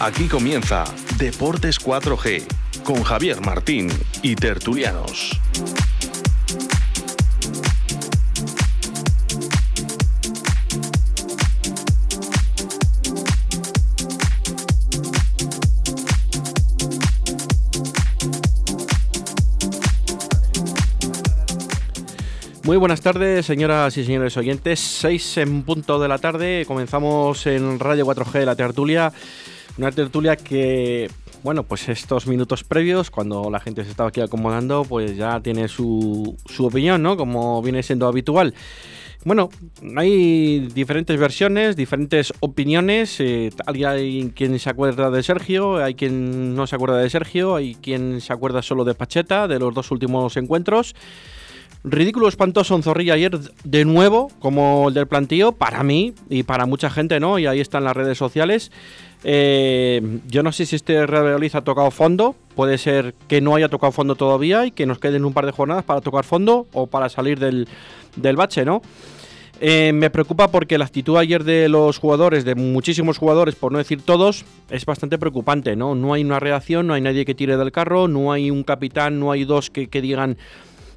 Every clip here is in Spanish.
Aquí comienza Deportes 4G con Javier Martín y Tertulianos. Muy buenas tardes, señoras y señores oyentes. 6 en punto de la tarde. Comenzamos en Radio 4G la tertulia. Una tertulia que, bueno, pues estos minutos previos, cuando la gente se estaba aquí acomodando, pues ya tiene su, su opinión, ¿no? Como viene siendo habitual. Bueno, hay diferentes versiones, diferentes opiniones. Eh, hay quien se acuerda de Sergio, hay quien no se acuerda de Sergio, hay quien se acuerda solo de Pacheta, de los dos últimos encuentros. Ridículo espantoso en Zorrilla ayer de nuevo, como el del plantío, para mí y para mucha gente, ¿no? Y ahí están las redes sociales. Eh, yo no sé si este Real Valladolid ha tocado fondo, puede ser que no haya tocado fondo todavía y que nos queden un par de jornadas para tocar fondo o para salir del, del bache, ¿no? Eh, me preocupa porque la actitud ayer de los jugadores, de muchísimos jugadores, por no decir todos, es bastante preocupante, ¿no? No hay una reacción, no hay nadie que tire del carro, no hay un capitán, no hay dos que, que digan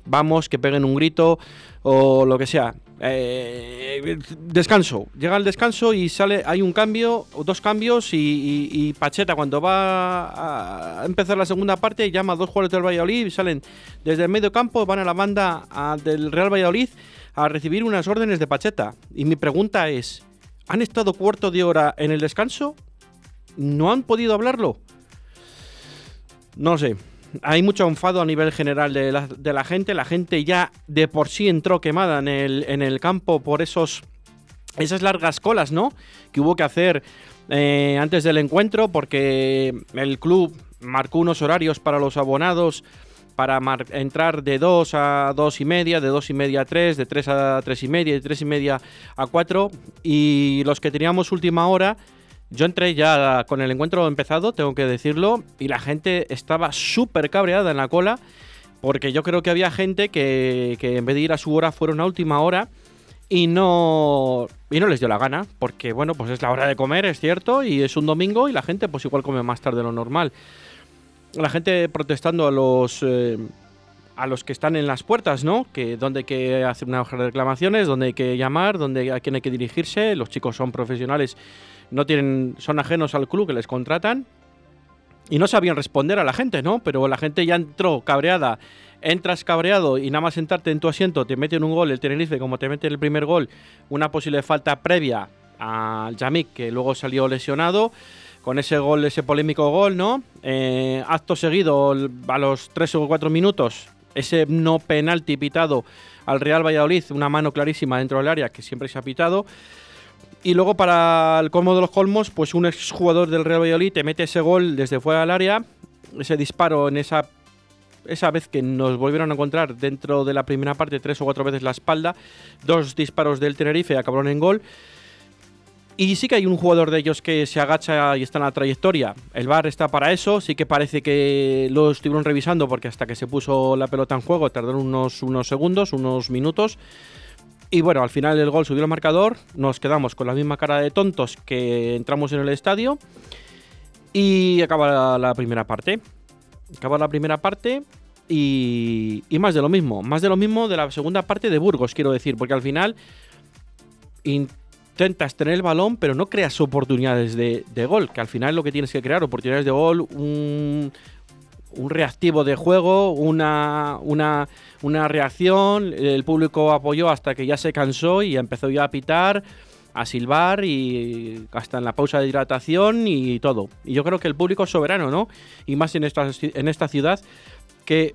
vamos, que peguen un grito o lo que sea. Eh, descanso. Llega el descanso y sale, hay un cambio, dos cambios y, Pacheta cuando va a empezar la segunda parte llama a dos jugadores del Valladolid y salen desde el medio campo, van a la banda del Real Valladolid a recibir unas órdenes de Pacheta. Y mi pregunta es, ¿han estado cuarto de hora en el descanso? ¿No han podido hablarlo? No sé hay mucho enfado a nivel general de la, gente. La gente ya de por sí entró quemada en el, en el campo por esos, esas largas colas, ¿no? Que hubo que hacer eh, antes del encuentro porque el club marcó unos horarios para los abonados para entrar de 2 a 2 y media, de 2 y media a 3, de 3 a 3 y media, de 3 y media a 4 y los que teníamos última hora yo entré ya con el encuentro empezado, tengo que decirlo, y la gente estaba súper cabreada en la cola, porque yo creo que había gente que, en vez de ir a su hora fueron a última hora y no, y no les dio la gana, porque bueno, pues es la hora de comer, es cierto, y es un domingo y la gente pues igual come más tarde de lo normal. La gente protestando a los... Eh, a los que están en las puertas, ¿no? Que donde hay que hacer una hoja de reclamaciones, donde hay que llamar, donde a quién hay que dirigirse. Los chicos son profesionales no tienen, son ajenos al club que les contratan y no sabían responder a la gente, ¿no? Pero la gente ya entró cabreada, entras cabreado y nada más sentarte en tu asiento te meten un gol el Tenerife, como te mete el primer gol, una posible falta previa al Yamik que luego salió lesionado con ese gol, ese polémico gol, ¿no? Eh, acto seguido, a los 3 o 4 minutos, ese no penalti pitado al Real Valladolid, una mano clarísima dentro del área que siempre se ha pitado. Y luego para el colmo de los colmos, pues un exjugador del Real Valladolid te mete ese gol desde fuera del área, ese disparo en esa esa vez que nos volvieron a encontrar dentro de la primera parte tres o cuatro veces la espalda, dos disparos del Tenerife acabaron en gol. Y sí que hay un jugador de ellos que se agacha y está en la trayectoria. El VAR está para eso, sí que parece que lo estuvieron revisando porque hasta que se puso la pelota en juego tardaron unos, unos segundos, unos minutos. Y bueno, al final el gol subió el marcador, nos quedamos con la misma cara de tontos que entramos en el estadio y acaba la, primera parte. Acaba la primera parte y, más de lo mismo, más de lo mismo de la segunda parte de Burgos, quiero decir, porque al final intentas tener el balón, pero no creas oportunidades de, de gol, que al final lo que tienes que crear, oportunidades de gol, un, un reactivo de juego, una, una, una, reacción, el público apoyó hasta que ya se cansó y empezó ya a pitar, a silbar y hasta en la pausa de hidratación y todo. Y yo creo que el público es soberano, ¿no? Y más en esta, en esta ciudad que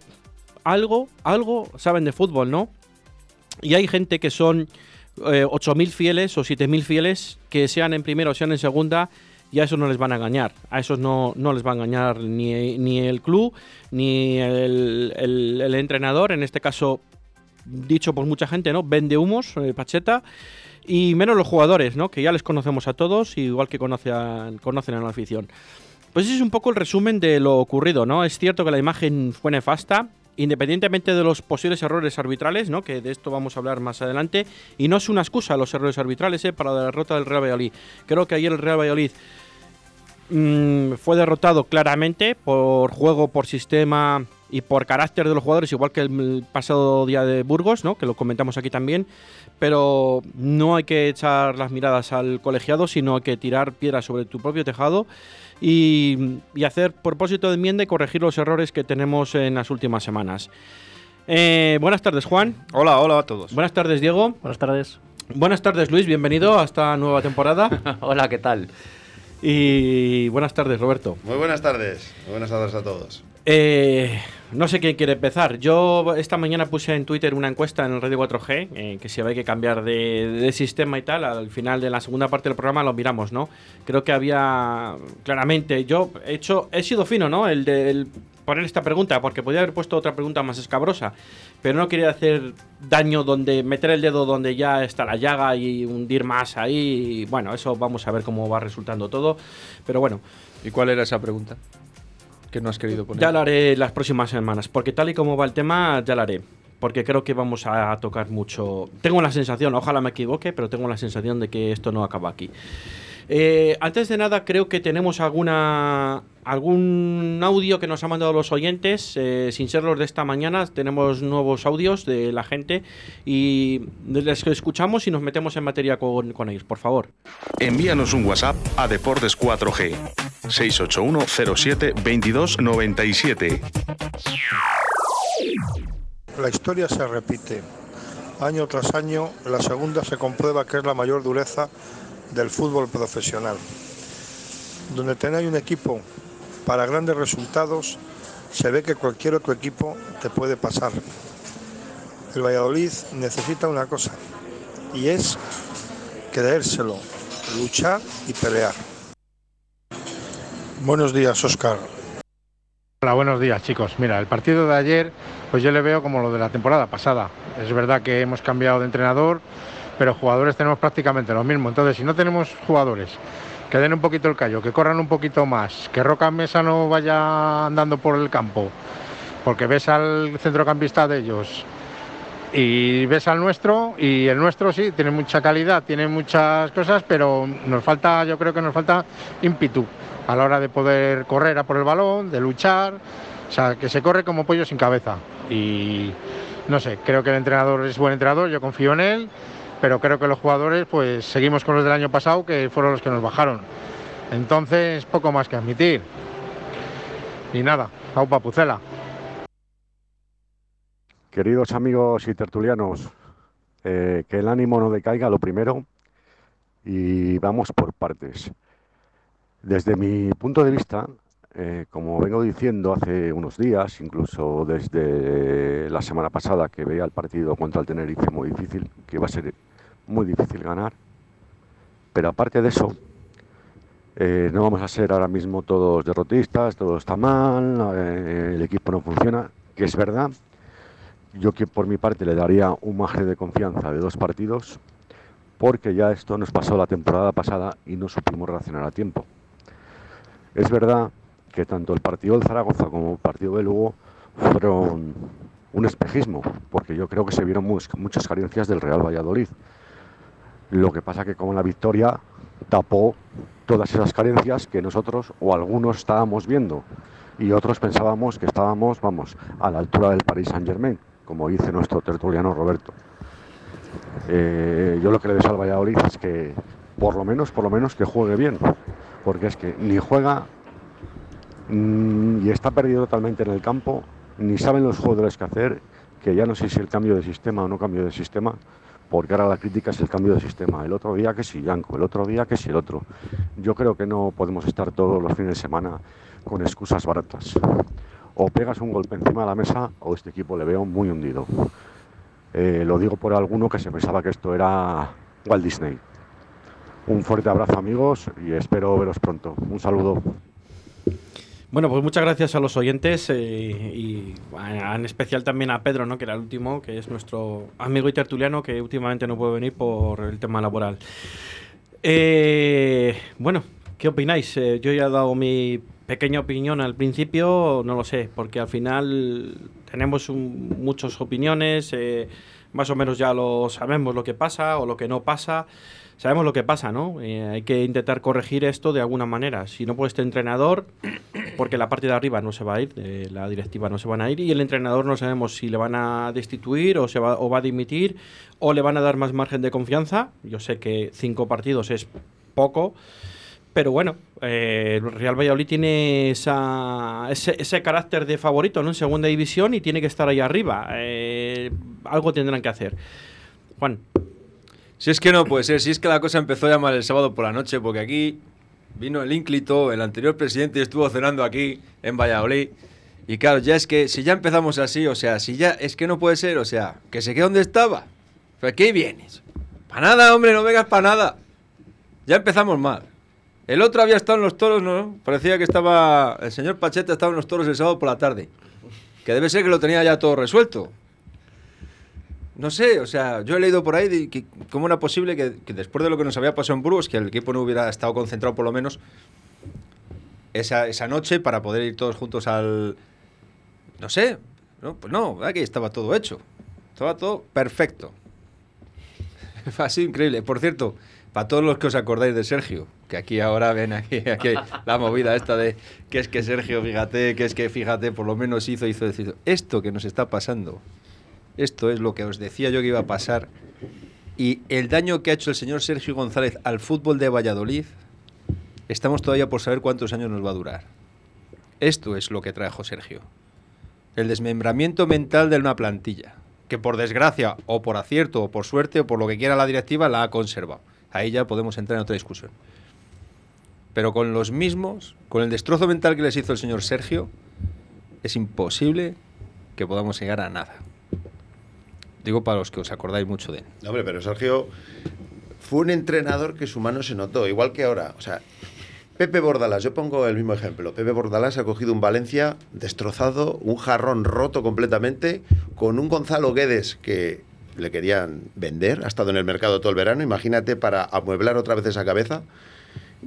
algo, algo saben de fútbol, ¿no? Y hay gente que son eh, 8.000 fieles o 7.000 fieles que sean en primera o sean en segunda y a esos no les van a engañar. A esos no, no les va a engañar ni, ni el club, ni el, el, entrenador, en este caso dicho por mucha gente, ¿no? Vende humos, eh, Pacheta, y menos los jugadores, ¿no? Que ya les conocemos a todos, igual que conocen, conocen a la afición. Pues ese es un poco el resumen de lo ocurrido, ¿no? Es cierto que la imagen fue nefasta, independientemente de los posibles errores arbitrales, ¿no? que de esto vamos a hablar más adelante, y no es una excusa los errores arbitrales ¿eh? para la derrota del Real Valladolid. Creo que ayer el Real Valladolid mm, fue derrotado claramente por juego, por sistema y por carácter de los jugadores, igual que el pasado día de Burgos, ¿no? que lo comentamos aquí también. Pero no hay que echar las miradas al colegiado, sino hay que tirar piedras sobre tu propio tejado y, hacer propósito de enmienda y corregir los errores que tenemos en las últimas semanas. Eh, buenas tardes, Juan. Hola, hola a todos. Buenas tardes, Diego. Buenas tardes. Buenas tardes, Luis. Bienvenido a esta nueva temporada. hola, ¿qué tal? Y buenas tardes, Roberto. Muy buenas tardes. Muy buenas tardes a todos. Eh, no sé quién quiere empezar. Yo esta mañana puse en Twitter una encuesta en el Radio 4G, eh, que si había que cambiar de, sistema y tal, al final de la segunda parte del programa lo miramos, ¿no? Creo que había claramente, yo he hecho, he sido fino, ¿no? El de poner esta pregunta, porque podría haber puesto otra pregunta más escabrosa, pero no quería hacer daño donde, meter el dedo donde ya está la llaga y hundir más ahí. bueno, eso vamos a ver cómo va resultando todo, pero bueno. ¿Y cuál era esa pregunta? No has querido? Ya lo haré las próximas semanas, porque tal y como va el tema, ya lo haré. Porque creo que vamos a tocar mucho. Tengo la sensación, ojalá me equivoque, pero tengo la sensación de que esto no acaba aquí. Eh, antes de nada, creo que tenemos alguna algún audio que nos han mandado los oyentes, eh, sin ser los de esta mañana. Tenemos nuevos audios de la gente y les escuchamos y nos metemos en materia con, con ellos, por favor. Envíanos un WhatsApp a Deportes 4G 681 07 22 97. La historia se repite. Año tras año, la segunda se comprueba que es la mayor dureza del fútbol profesional. Donde tenéis un equipo para grandes resultados, se ve que cualquier otro equipo te puede pasar. El Valladolid necesita una cosa, y es creérselo, luchar y pelear. Buenos días, Oscar. Hola, buenos días, chicos. Mira, el partido de ayer, pues yo le veo como lo de la temporada pasada. Es verdad que hemos cambiado de entrenador, pero jugadores tenemos prácticamente lo mismo. Entonces, si no tenemos jugadores que den un poquito el callo, que corran un poquito más, que Roca Mesa no vaya andando por el campo, porque ves al centrocampista de ellos y ves al nuestro y el nuestro sí tiene mucha calidad, tiene muchas cosas, pero nos falta, yo creo que nos falta ímpetu a la hora de poder correr a por el balón, de luchar, o sea, que se corre como pollo sin cabeza y no sé, creo que el entrenador es buen entrenador, yo confío en él pero creo que los jugadores pues seguimos con los del año pasado que fueron los que nos bajaron. Entonces, poco más que admitir. Y nada, au papucela. Queridos amigos y tertulianos, eh, que el ánimo no decaiga lo primero y vamos por partes. Desde mi punto de vista, eh, como vengo diciendo hace unos días, incluso desde la semana pasada que veía el partido contra el Tenerife muy difícil, que va a ser muy difícil ganar. Pero aparte de eso, eh, no vamos a ser ahora mismo todos derrotistas, todo está mal, eh, el equipo no funciona, que es verdad. Yo que por mi parte le daría un margen de confianza de dos partidos, porque ya esto nos pasó la temporada pasada y no supimos reaccionar a tiempo. Es verdad que tanto el partido del Zaragoza como el partido de Lugo fueron un espejismo, porque yo creo que se vieron muchas carencias del Real Valladolid. Lo que pasa que con la victoria tapó todas esas carencias que nosotros o algunos estábamos viendo y otros pensábamos que estábamos, vamos, a la altura del Paris Saint Germain, como dice nuestro tertuliano Roberto. Eh, yo lo que le deseo al Valladolid es que por lo menos, por lo menos que juegue bien, porque es que ni juega y está perdido totalmente en el campo, ni saben los jugadores qué hacer, que ya no sé si el cambio de sistema o no cambio de sistema, porque ahora la crítica es el cambio de sistema. El otro día que si Yanko, el otro día que si el otro. Yo creo que no podemos estar todos los fines de semana con excusas baratas. O pegas un golpe encima de la mesa o este equipo le veo muy hundido. Eh, lo digo por alguno que se pensaba que esto era Walt Disney. Un fuerte abrazo amigos y espero veros pronto. Un saludo. Bueno, pues muchas gracias a los oyentes eh, y en especial también a Pedro, ¿no? que era el último, que es nuestro amigo y tertuliano que últimamente no puede venir por el tema laboral. Eh, bueno, ¿qué opináis? Eh, yo ya he dado mi pequeña opinión al principio, no lo sé, porque al final tenemos muchas opiniones, más o menos ya lo sabemos lo que pasa o lo que no pasa. Sabemos lo que pasa, ¿no? Eh, hay que intentar corregir esto de alguna manera. Si no puede este entrenador, porque la parte de arriba no se va a ir, la directiva no se van a ir, y el entrenador no sabemos si le van a destituir o, se va, o va a dimitir, o le van a dar más margen de confianza. Yo sé que cinco partidos es poco. Pero bueno, eh, Real Valladolid tiene esa, ese, carácter de favorito ¿no? en segunda división y tiene que estar ahí arriba. Eh, algo tendrán que hacer. Juan. Si es que no puede ser, si es que la cosa empezó ya mal el sábado por la noche, porque aquí vino el ínclito, el anterior presidente, y estuvo cenando aquí en Valladolid. Y claro, ya es que si ya empezamos así, o sea, si ya es que no puede ser, o sea, que se quede donde estaba. ¿Pero qué vienes? Para nada, hombre, no vengas para nada. Ya empezamos mal. El otro había estado en los toros, ¿no? Parecía que estaba. El señor Pacheta estaba en los toros el sábado por la tarde. Que debe ser que lo tenía ya todo resuelto. No sé, o sea, yo he leído por ahí de que cómo era posible que, después de lo que nos había pasado en Burgos, que el equipo no hubiera estado concentrado por lo menos esa, esa noche para poder ir todos juntos al. No sé, no, pues no, aquí estaba todo hecho. Estaba todo perfecto. Fue así increíble. Por cierto, para todos los que os acordáis de Sergio, que aquí ahora ven aquí, aquí la movida esta de que es que Sergio, fíjate, que es que fíjate, por lo menos hizo, hizo, hizo. Esto que nos está pasando, esto es lo que os decía yo que iba a pasar. Y el daño que ha hecho el señor Sergio González al fútbol de Valladolid, estamos todavía por saber cuántos años nos va a durar. Esto es lo que trajo Sergio. El desmembramiento mental de una plantilla, que por desgracia, o por acierto, o por suerte, o por lo que quiera la directiva, la ha conservado ahí ya podemos entrar en otra discusión. Pero con los mismos, con el destrozo mental que les hizo el señor Sergio, es imposible que podamos llegar a nada. Digo para los que os acordáis mucho de él. hombre, pero Sergio fue un entrenador que su mano se notó, igual que ahora. O sea, Pepe Bordalás, yo pongo el mismo ejemplo. Pepe Bordalás ha cogido un Valencia destrozado, un jarrón roto completamente, con un Gonzalo Guedes que le querían vender, ha estado en el mercado todo el verano, imagínate para amueblar otra vez esa cabeza.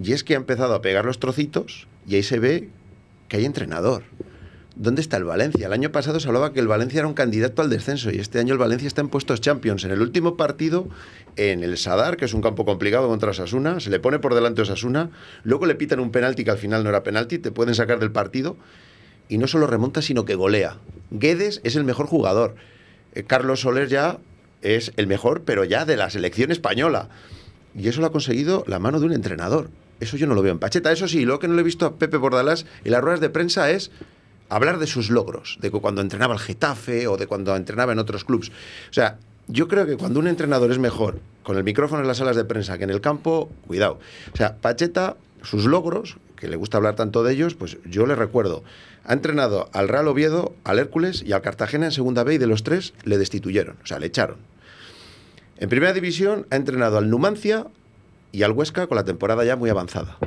Y es que ha empezado a pegar los trocitos y ahí se ve que hay entrenador. ¿Dónde está el Valencia? El año pasado se hablaba que el Valencia era un candidato al descenso y este año el Valencia está en puestos Champions. En el último partido, en el Sadar, que es un campo complicado contra Osasuna, se le pone por delante Osasuna, luego le pitan un penalti que al final no era penalti, te pueden sacar del partido y no solo remonta, sino que golea. Guedes es el mejor jugador. Eh, Carlos Soler ya es el mejor, pero ya de la selección española. Y eso lo ha conseguido la mano de un entrenador. Eso yo no lo veo en Pacheta. Eso sí, lo que no le he visto a Pepe Bordalás en las ruedas de prensa es hablar de sus logros, de cuando entrenaba el Getafe o de cuando entrenaba en otros clubes. O sea, yo creo que cuando un entrenador es mejor con el micrófono en las salas de prensa que en el campo, cuidado. O sea, Pacheta, sus logros, que le gusta hablar tanto de ellos, pues yo le recuerdo. Ha entrenado al Real Oviedo, al Hércules y al Cartagena en segunda B y de los tres le destituyeron, o sea, le echaron. En primera división ha entrenado al Numancia y al Huesca con la temporada ya muy avanzada.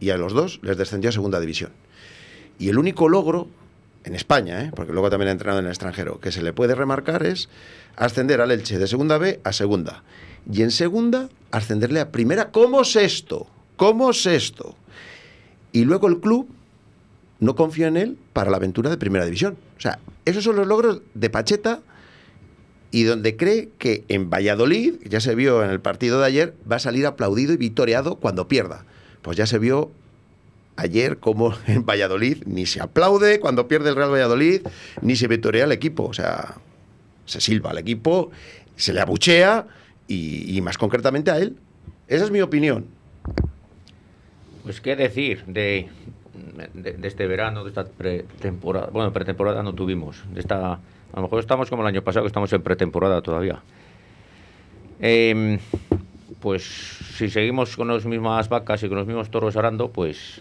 Y a los dos les descendió a segunda división. Y el único logro en España, ¿eh? porque luego también ha entrenado en el extranjero, que se le puede remarcar es ascender al Elche de segunda B a segunda. Y en segunda, ascenderle a primera como sexto. Como sexto. Y luego el club no confía en él para la aventura de primera división. O sea, esos son los logros de Pacheta y donde cree que en Valladolid, ya se vio en el partido de ayer, va a salir aplaudido y victoriado cuando pierda. Pues ya se vio ayer como en Valladolid ni se aplaude cuando pierde el Real Valladolid, ni se victoria al equipo. O sea, se silba al equipo, se le abuchea y, más concretamente a él. Esa es mi opinión. Pues qué decir de, de este verano, de esta pretemporada. Bueno, pretemporada no tuvimos, de esta a lo mejor estamos como el año pasado, que estamos en pretemporada todavía. Em, pues si seguimos con las mismas vacas y con los mismos toros arando, pues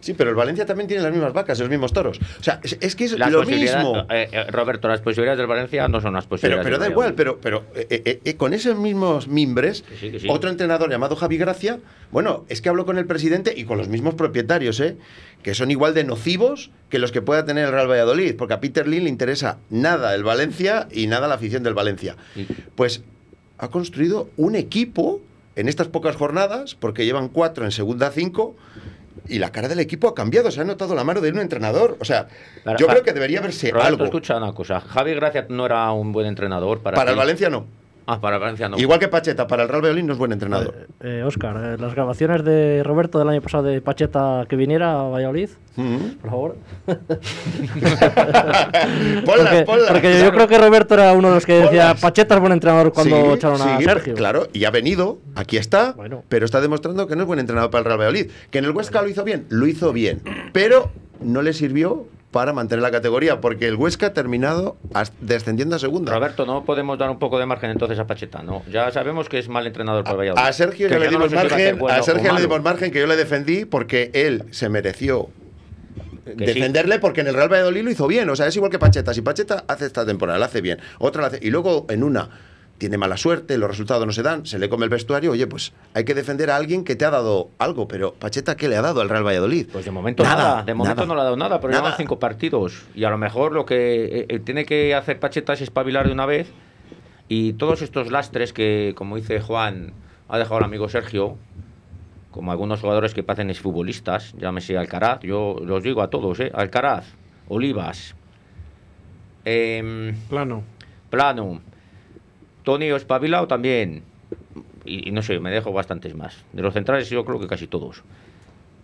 Sí, pero el Valencia también tiene las mismas vacas, los mismos toros. O sea, es, que es lo mismo. Eh, eh, Roberto, las posibilidades del Valencia no son las posibilidades. Pero, pero da igual, pero, pero eh, con esos mismos mimbres, otro entrenador llamado Javi Gracia, bueno, es que hablo con el presidente y con los mismos propietarios, ¿eh? que son igual de nocivos que los que pueda tener el Real Valladolid, porque a Peter Lin le interesa nada el Valencia y nada la afición del Valencia. Pues ha construido un equipo en estas pocas jornadas, porque llevan cuatro en segunda cinco y la cara del equipo ha cambiado, se ha notado la mano de un entrenador. O sea, yo creo que debería verse Roberto, algo. escucha una cosa, Javi Gracia no era un buen entrenador para Para el Valencia no. Ah, para Valencia no. Igual que Pacheta, para el Real Valladolid no es buen entrenador. Eh, Oscar, eh, las grabaciones de Roberto del año pasado de Pacheta que viniera a Valladolid, Mm. por favor. ponlas, porque, ponlas. porque yo creo que Roberto era uno de los que decía Ponlas. Pacheta es buen entrenador cuando Sí, echaron a sí, Sergio. Claro, y ha venido, aquí está, Bueno. pero está demostrando que no es buen entrenador para el Real Valladolid. Que en el Huesca lo hizo bien, lo hizo bien, pero no le sirvió para mantener la categoría, porque el Huesca ha terminado descendiendo a segunda. Roberto, no podemos dar un poco de margen entonces a Pacheta, ¿no? Ya sabemos que es mal entrenador para Valladolid. A Sergio Que le no dimos margen, bueno a o Sergio le malo. dimos margen que yo le defendí porque él se mereció defenderle porque en el Real Valladolid lo hizo bien. O sea, es igual que Pacheta. Si Pacheta hace esta temporada, la hace bien, otra la hace. Y luego en una tiene mala suerte, los resultados no se dan, se le come el vestuario. Oye, pues hay que defender a alguien que te ha dado algo. Pero Pacheta, ¿qué le ha dado al Real Valladolid? Pues de momento nada, de momento nada. no le ha dado nada, pero llevan cinco partidos. Y a lo mejor lo que eh, eh, tiene que hacer Pacheta es espabilar de una vez. Y todos estos lastres que, como dice Juan, ha dejado el amigo Sergio, como algunos jugadores que parecen futbolistas, llámese Alcaraz, yo los digo a todos, ¿eh? Alcaraz, Olivas, em, Plano. Plano, Tony o espabilado también. Y no sé, me dejo bastantes más. De los centrales yo creo que casi todos.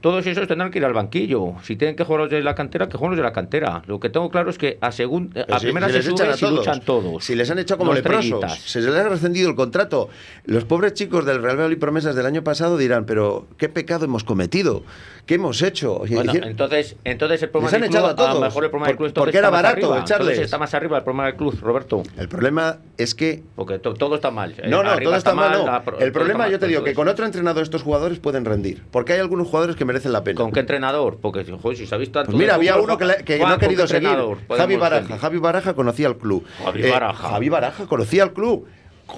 Todos esos tendrán que ir al banquillo. Si tienen que jugar los de la cantera, que jueguen los de la cantera. Lo que tengo claro es que a, segun, Pero a si- primera si se les sube echan a si luchan todos. Si les han echado como leprosos, se les ha rescindido el contrato. Los pobres chicos del Real Valladolid Promesas del año pasado dirán, pero ¿qué pecado hemos cometido? ¿Qué hemos hecho? Bueno, entonces, entonces el problema Les han del club, echado a todos. lo mejor el problema del Por- club entonces porque era está barato arriba. echarles. Está más arriba el problema del club, Roberto. El problema es que Porque to- todo está mal. Eh, No, no, arriba todo está mal. no. la el problema, está yo te digo, que con otro entrenador estos jugadores pueden rendir. Porque hay algunos jugadores que merecen la pena. ¿Con qué entrenador? Porque joder, si se ha visto tanto Pues mira, había uno que, le- que Juan, no ha ¿con querido seguir. Javi podemos Baraja. Javi Baraja conocía al club. Eh, Javi Baraja. Javi Baraja conocía al club.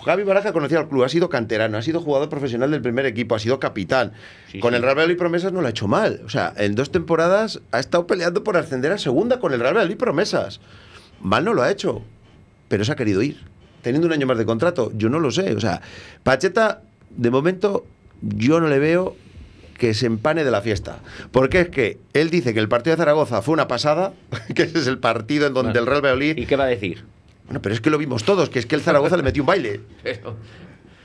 Javi Baraja conocía al club, ha sido canterano, ha sido jugador profesional del primer equipo, ha sido capitán. Sí, con sí. el Real Valladolid Promesas no lo ha hecho mal. O sea, en dos temporadas ha estado peleando por ascender a segunda con el Real Valladolid Promesas. Mal no lo ha hecho, pero se ha querido ir. Teniendo un año más de contrato, yo no lo sé. O sea, Pacheta, de momento, yo no le veo que se empane de la fiesta. Porque es que él dice que el partido de Zaragoza fue una pasada, que ese es el partido en donde Bueno, el Real Valladolid... ¿Y qué va a decir? Bueno, pero es que lo vimos todos, que es que el Zaragoza le metió un baile. Pero,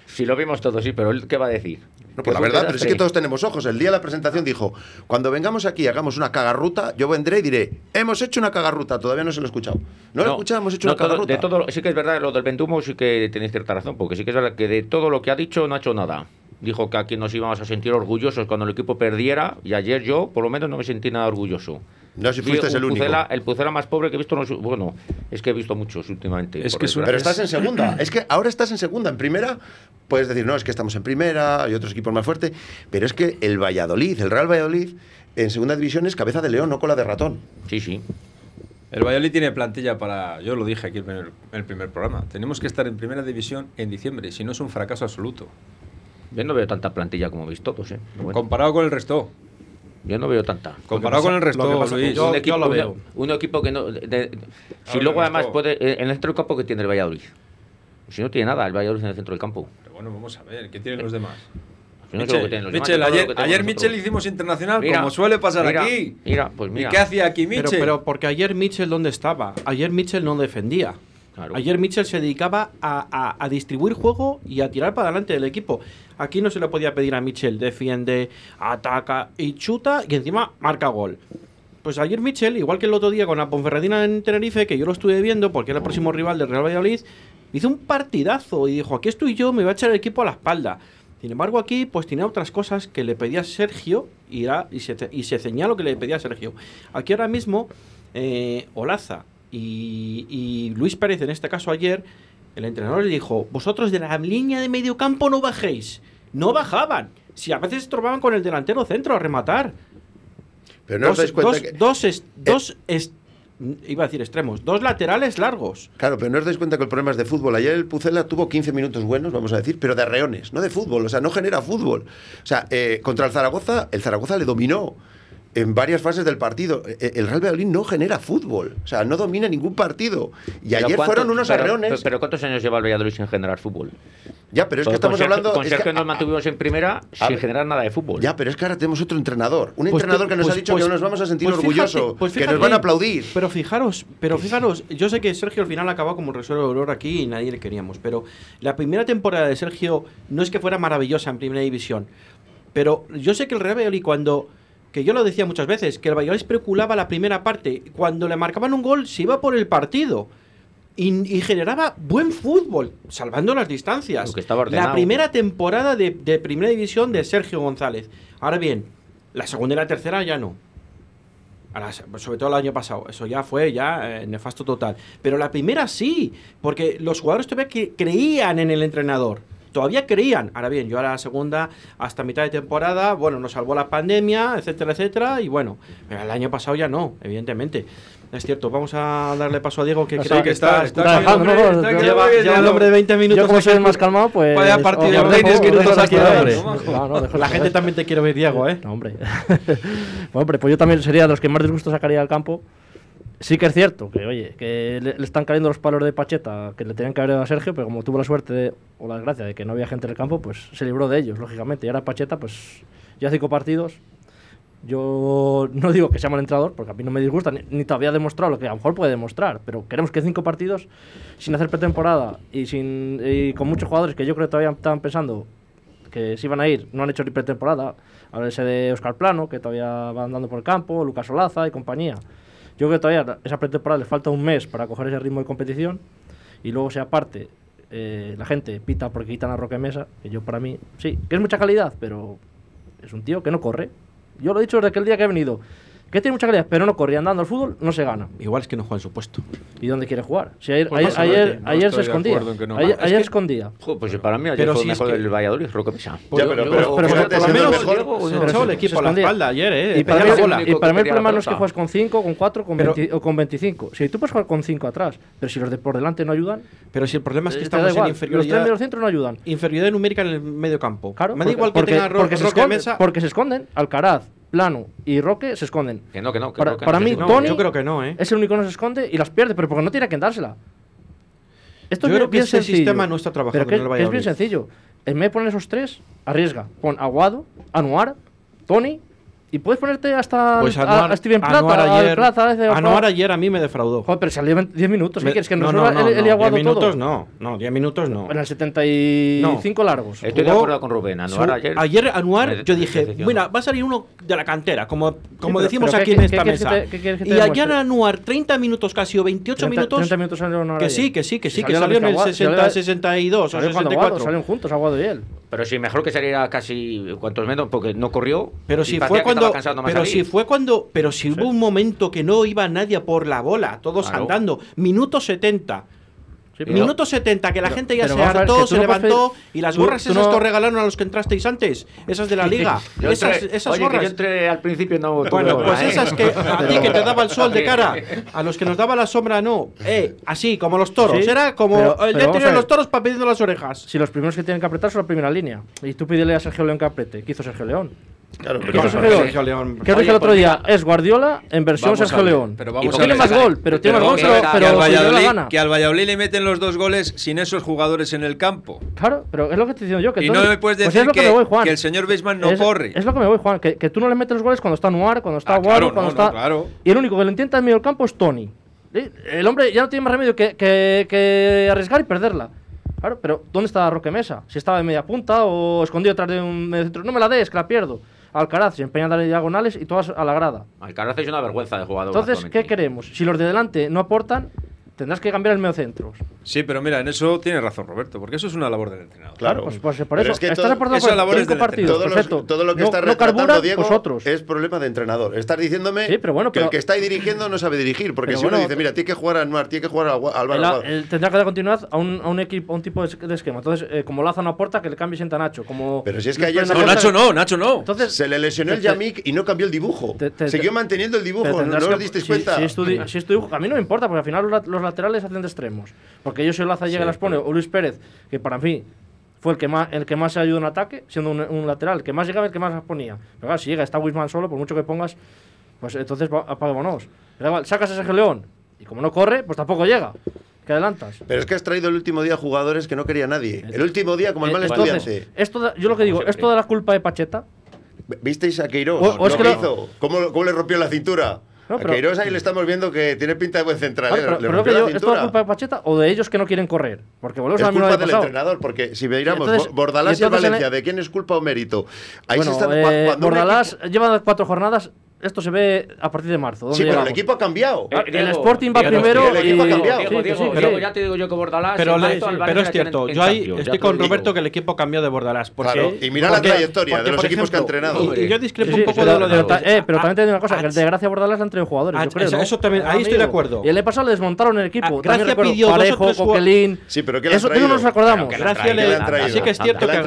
si lo vimos todos, sí, pero él, ¿qué va a decir? No, pues la verdad, pero es que todos tenemos ojos. El día de la presentación dijo, cuando vengamos aquí y hagamos una cagarruta, yo vendré y diré, hemos hecho una cagarruta, todavía no se lo he escuchado. No, lo he escuchado, hemos hecho no, una todo- cagarruta. de todo, sí que es verdad, lo del Ventumo sí que tenéis cierta razón, porque sí que es verdad que de todo lo que ha dicho no ha hecho nada. Dijo que aquí nos íbamos a sentir orgullosos cuando el equipo perdiera, y ayer yo, por lo menos, no me sentí nada orgulloso. No, si fuiste el único. Pucela- el Pucela más pobre que he visto, en los- bueno, es que he visto muchos últimamente. Es que es una- Pero estás en segunda. Es que ahora estás en segunda. En primera, puedes decir, no, es que estamos en primera, hay otros equipos más fuertes. Pero es que el Valladolid, el Real Valladolid, en segunda división es cabeza de león, no cola de ratón. Sí, sí. El Valladolid tiene plantilla para. Yo lo dije aquí en el primer programa. Tenemos que estar en primera división en diciembre, si no es un fracaso absoluto. Yo no veo tanta plantilla como veis todos, ¿eh? Pero bueno, Comparado con el resto. yo no veo tanta. Comparado pasa- con el resto, lo que pasa- Luis. yo- un, equipo, lo veo. un equipo que no. de- de- si luego además puede. En el centro del campo que tiene el Valladolid. Si no tiene nada, el Valladolid en el centro del campo. Pero bueno, vamos a ver, ¿qué tienen los demás? Si no sé lo que Michel, tienen los demás, Michel, yo creo ayer, ayer. Michel hicimos internacional, Mira, como suele pasar mira, aquí. Mira, pues mira. ¿Y qué hacía aquí Pero, Michel? pero porque ayer Mitchell, ¿dónde estaba? Ayer Mitchell no defendía. Ayer Mitchell se dedicaba a, a- a distribuir juego y a tirar para adelante del equipo. Aquí no se le podía pedir a Mitchell, defiende, ataca y chuta y encima marca gol. Pues ayer Mitchell, igual que el otro día con la Ponferradina en Tenerife, que yo lo estuve viendo porque era el próximo rival del Real Valladolid, hizo un partidazo y dijo, aquí estoy yo, me voy a echar el equipo a la espalda. Sin embargo, aquí pues tenía otras cosas que le pedía Sergio y, se, y se lo que le pedía Sergio. Aquí ahora mismo, eh, Olaza y, y Luis Pérez, en este caso ayer, el entrenador le dijo, vosotros de la línea de medio campo no bajéis. No bajaban. Si a veces estorbaban con el delantero centro a rematar. Pero no os dais cuenta dos- que... Eh. dos es- dos es- iba a decir extremos, dos laterales largos. Claro, pero no os dais cuenta que el problema es de fútbol. Ayer el Pucela tuvo 15 minutos buenos, vamos a decir, pero de arreones, no de fútbol. O sea, no genera fútbol. O sea, eh, contra el Zaragoza, el Zaragoza le dominó. En varias fases del partido. E- El Real Valladolid no genera fútbol, o sea, no domina ningún partido. Y Pero ayer ¿cuánto- fueron unos pero- arreones. Pero, pero ¿cuántos años lleva el Valladolid sin generar fútbol? ya, pero es que estamos Sergio- hablando. Con es que- Sergio nos mantuvimos en primera sin ver. generar nada de fútbol. ya, pero es que ahora tenemos otro entrenador. Un Pues entrenador que nos pues- ha dicho pues- que nos vamos a sentir pues orgullosos, pues que nos van a aplaudir. Pero fijaros, pero fijaros, yo sé que Sergio al final acabó como un resuelvo de olor aquí y nadie le queríamos, pero la primera temporada de Sergio no es que fuera maravillosa en primera división, pero yo sé que el Real Valladolid cuando que yo lo decía muchas veces, que el Valladolid especulaba la primera parte, cuando le marcaban un gol se iba por el partido. Y, y generaba buen fútbol, salvando las distancias. Estaba la primera temporada de, de primera división de Sergio González. Ahora bien, la segunda y la tercera ya no. Las- sobre todo el año pasado. Eso ya fue ya eh, nefasto total. Pero la primera sí, porque los jugadores todavía que creían en el entrenador. Todavía creían. Ahora bien, yo a la segunda, hasta mitad de temporada, bueno, nos salvó la pandemia, etcétera, etcétera. Y bueno, pero el año pasado ya no, evidentemente. Es cierto, vamos a darle paso a Diego, que O creo sea, que que está- está, está dejando, hombre, ¿no? está que lleva, el hombre 20 minutos. Yo como soy el más calmado, pues... Vaya dejo- hombre, 10 os minutos dejo aquí, hombre. No, no, dejo La gente también te quiere ver, Diego, ¿eh? No, hombre. bueno, hombre, pues yo también sería de los que más disgusto sacaría al campo. Sí que es cierto que, oye, que le, le están cayendo los palos de Pacheta que le tenían que haber dado a Sergio, pero como tuvo la suerte de- o la desgracia de que no había gente en el campo, pues se libró de ellos, lógicamente. Y ahora Pacheta, pues ya cinco partidos. Yo no digo que sea mal entrenador, porque a mí no me disgusta, ni, ni todavía ha demostrado lo que a lo mejor puede demostrar, pero queremos que cinco partidos sin hacer pretemporada y, sin, y con muchos jugadores que yo creo que todavía estaban pensando que se iban a ir, no han hecho ni pretemporada. Háblese de Oscar Plano, que todavía va andando por el campo, Lucas Olaza y compañía. Yo creo que todavía esa pretemporada le falta un mes para coger ese ritmo de competición y luego se aparte eh, la gente pita porque quitan a Roque Mesa, que yo para mí, sí, que es mucha calidad, pero es un tío que no corre. Yo lo he dicho desde aquel día que he venido, que tiene mucha calidad, pero no corre andando al fútbol no se gana. Igual es que no juega en su puesto. ¿Y dónde quiere jugar? Si ayer, Pues ayer, ayer. No ayer se escondía. no. Ayer, Es ayer que- escondía. Jo, pues para mí ayer Pero fue si es mejor que- el Valladolid, Roque Pisa. Ya, pero, pero, pero- pero menos- pero echó se- el equipo a la espalda ayer, ¿eh? Y para, mí, el- bola. y para mí el Quería la problema no es que juegues con 5, con 4 con Pero- 20 o con 25. Si tú puedes jugar con 5 atrás, pero si los de por delante no ayudan, Pero si el problema es que eh, estamos en igual. Los tres inferioridad, medios centros no ayudan. inferioridad numérica en el medio campo. Claro, Me da igual que porque, tenga Ro- porque se Roque esconden, Mesa. porque se esconden. Alcaraz, Plano y Roque se esconden. Que no, que no. Que Para- Roque para no mí, No, Tony- yo creo que no, ¿eh? Es el único que no se esconde y las pierde, pero porque no tiene a quien dársela. Esto Yo es creo que bien este sencillo. sistema no está trabajando pero que, en el que es bien sencillo. En vez de poner esos tres, arriesga. Pon Aguado, Anuar, Tony y puedes ponerte hasta Pues a- Anuar, a Steven Plata, Anuar al ayer, Plata, ese. Anuar ayer a mí me defraudó. Joder, pero salió en 10 minutos. ¿Qué Me- quieres? Que nos no, no, no, el, el no, Aguado 10 todo. minutos no, no, 10 minutos no. En el 75 largos. Estoy de acuerdo con Rubén. Anuar ayer. ayer Anuar, me- yo dije, mira, va a salir uno de la cantera, como, como pero- decimos pero aquí ¿qué- en esta quieres que mesa. te- qué quieres que te y ayer? Anuar, 30 minutos casi o 28 minutos, 30 minutos salió Anuar que sí, que sí, que sí, que salió en el Aguado, 60, salió- 62 o salió cuando Aguado, 64. Salieron juntos Aguado y él. Pero sí, mejor que saliera casi cuantos menos porque no corrió. Pero si fue cuando, cansado pero si fue cuando, pero si hubo un momento que no iba nadie por la bola, todos Claro. andando, minuto 70. Sí, pero- Minuto 70, que la pero- gente ya se ver, hartó, se no levantó y las gorras esas no- que os regalaron a los que entrasteis antes, esas de la liga, Yo esas, entré- esas oye, que gorras. yo entré al principio no Bueno, pues ¿eh? esas que a ti que te daba el sol de cara, a los que nos daba la sombra no, eh, así como los toros, Sí, era como pero- el ver. los toros para pidiendo las orejas. Si los primeros que tienen que apretar son la primera línea. Y tú pídele a Sergio León que apriete. ¿Qué hizo Sergio León? Claro, ¿Qué pero- hizo Sergio León? Sergio León. ¿Qué dije el otro día? Es Guardiola en versión Vamos Sergio León. pero vamos a tiene más gol, pero tiene más gol, que- pero, que pero al Valladolid, gana. que al Valladolid le meten los dos goles sin esos jugadores en el campo. Claro, pero es lo que estoy diciendo yo. Que Y no me puedes pues decir es lo que, que, me voy, Juan. que el señor Beisman no es, corre. Es lo que me voy, Juan. Que, que tú no le metes los goles cuando está Noir, cuando está Ah, claro, cuando no, no, está. claro. Y el único que lo intenta en medio del campo es Tony. El hombre ya no tiene más remedio que, que- que arriesgar y perderla. Claro, pero ¿dónde está Roque Mesa? Si estaba de media punta o escondido detrás de un medio centro. No me la des, que la pierdo. Alcaraz se empeña a darle diagonales y todas a la grada. Alcaraz es una vergüenza de jugador. Entonces. ¿qué queremos? Si los de delante no aportan, tendrás que cambiar el medio centro. Sí, pero mira, en eso tiene razón Roberto, porque eso es una labor del entrenador. Claro. Pues, pues por eso, es que estás aportando esa por labor es cinco partidos. todo, lo- perfecto. todo lo que No- está no Diego pues otros. es problema de entrenador. Estás diciéndome Sí, pero bueno, que el que está ahí dirigiendo no sabe dirigir. Porque si uno bueno, dice, mira, tiene que jugar a Anuar, tiene que jugar a Álvaro tendrá que dar continuidad a un, a un equipo, a un tipo de, es- de esquema. Entonces, eh, como Laza no aporta, que le cambie y sienta a Nacho. Como Pero si es que ayer No, Nacho no, Nacho no. Entonces, Se le lesionó el Yamik y no cambió el dibujo. te- te- Siguió te- manteniendo el dibujo. ¿No, os disteis cuenta? Si, es tu, dibujo, a mí no me importa, porque al final los laterales hacen de extremos. Porque yo si Olaza llega sí, y las pone, o Luis Pérez, que para mí fue el que más, el que más ayudó en ataque, siendo un, un lateral, el que más llegaba, el que más las ponía. Pero claro, si llega, está Wisman solo, por mucho que pongas, pues entonces apagámonos. Sacas a Sergio León, y como no corre, pues tampoco llega. ¿Qué adelantas? Pero es que has traído el último día jugadores que no quería nadie. El eh, último día, como el mal entonces, estudiante. Esto da, yo lo que digo, ¿es toda la culpa de Pacheta? ¿Visteis a Queiroz? Que, ¿Cómo, ¿Cómo le rompió la cintura? No, pero, a Queiroz le estamos viendo que tiene pinta de buen central. Claro, pero, culpa de Pacheta o de ellos que no quieren correr? Porque volvemos es la del entrenador, porque si miramos entonces, Bordalás y, Valencia, ¿de quién es culpa o mérito? Ahí bueno, se están, eh, Bordalás equipo... lleva cuatro jornadas esto se ve a partir de marzo. Sí, pero el equipo ha cambiado. El Sporting va primero. Diego. El equipo ha cambiado. Ya te digo yo que Bordalás. Pero, es cierto, yo ahí estoy con Roberto que el equipo cambió de Bordalás. Y mira la trayectoria de los equipos que ha entrenado. Y, yo discrepo un poco de lo de. Eh, pero también te digo una cosa: que el de Gracia Bordalás han traído jugadores. Ah, eso también, ah, ahí estoy de acuerdo. Y el año pasado le desmontaron el equipo. Ah, Gracia pidió Parejo, Coquelin. Sí, pero Eso no nos acordamos. Gracia le. Así que es cierto que.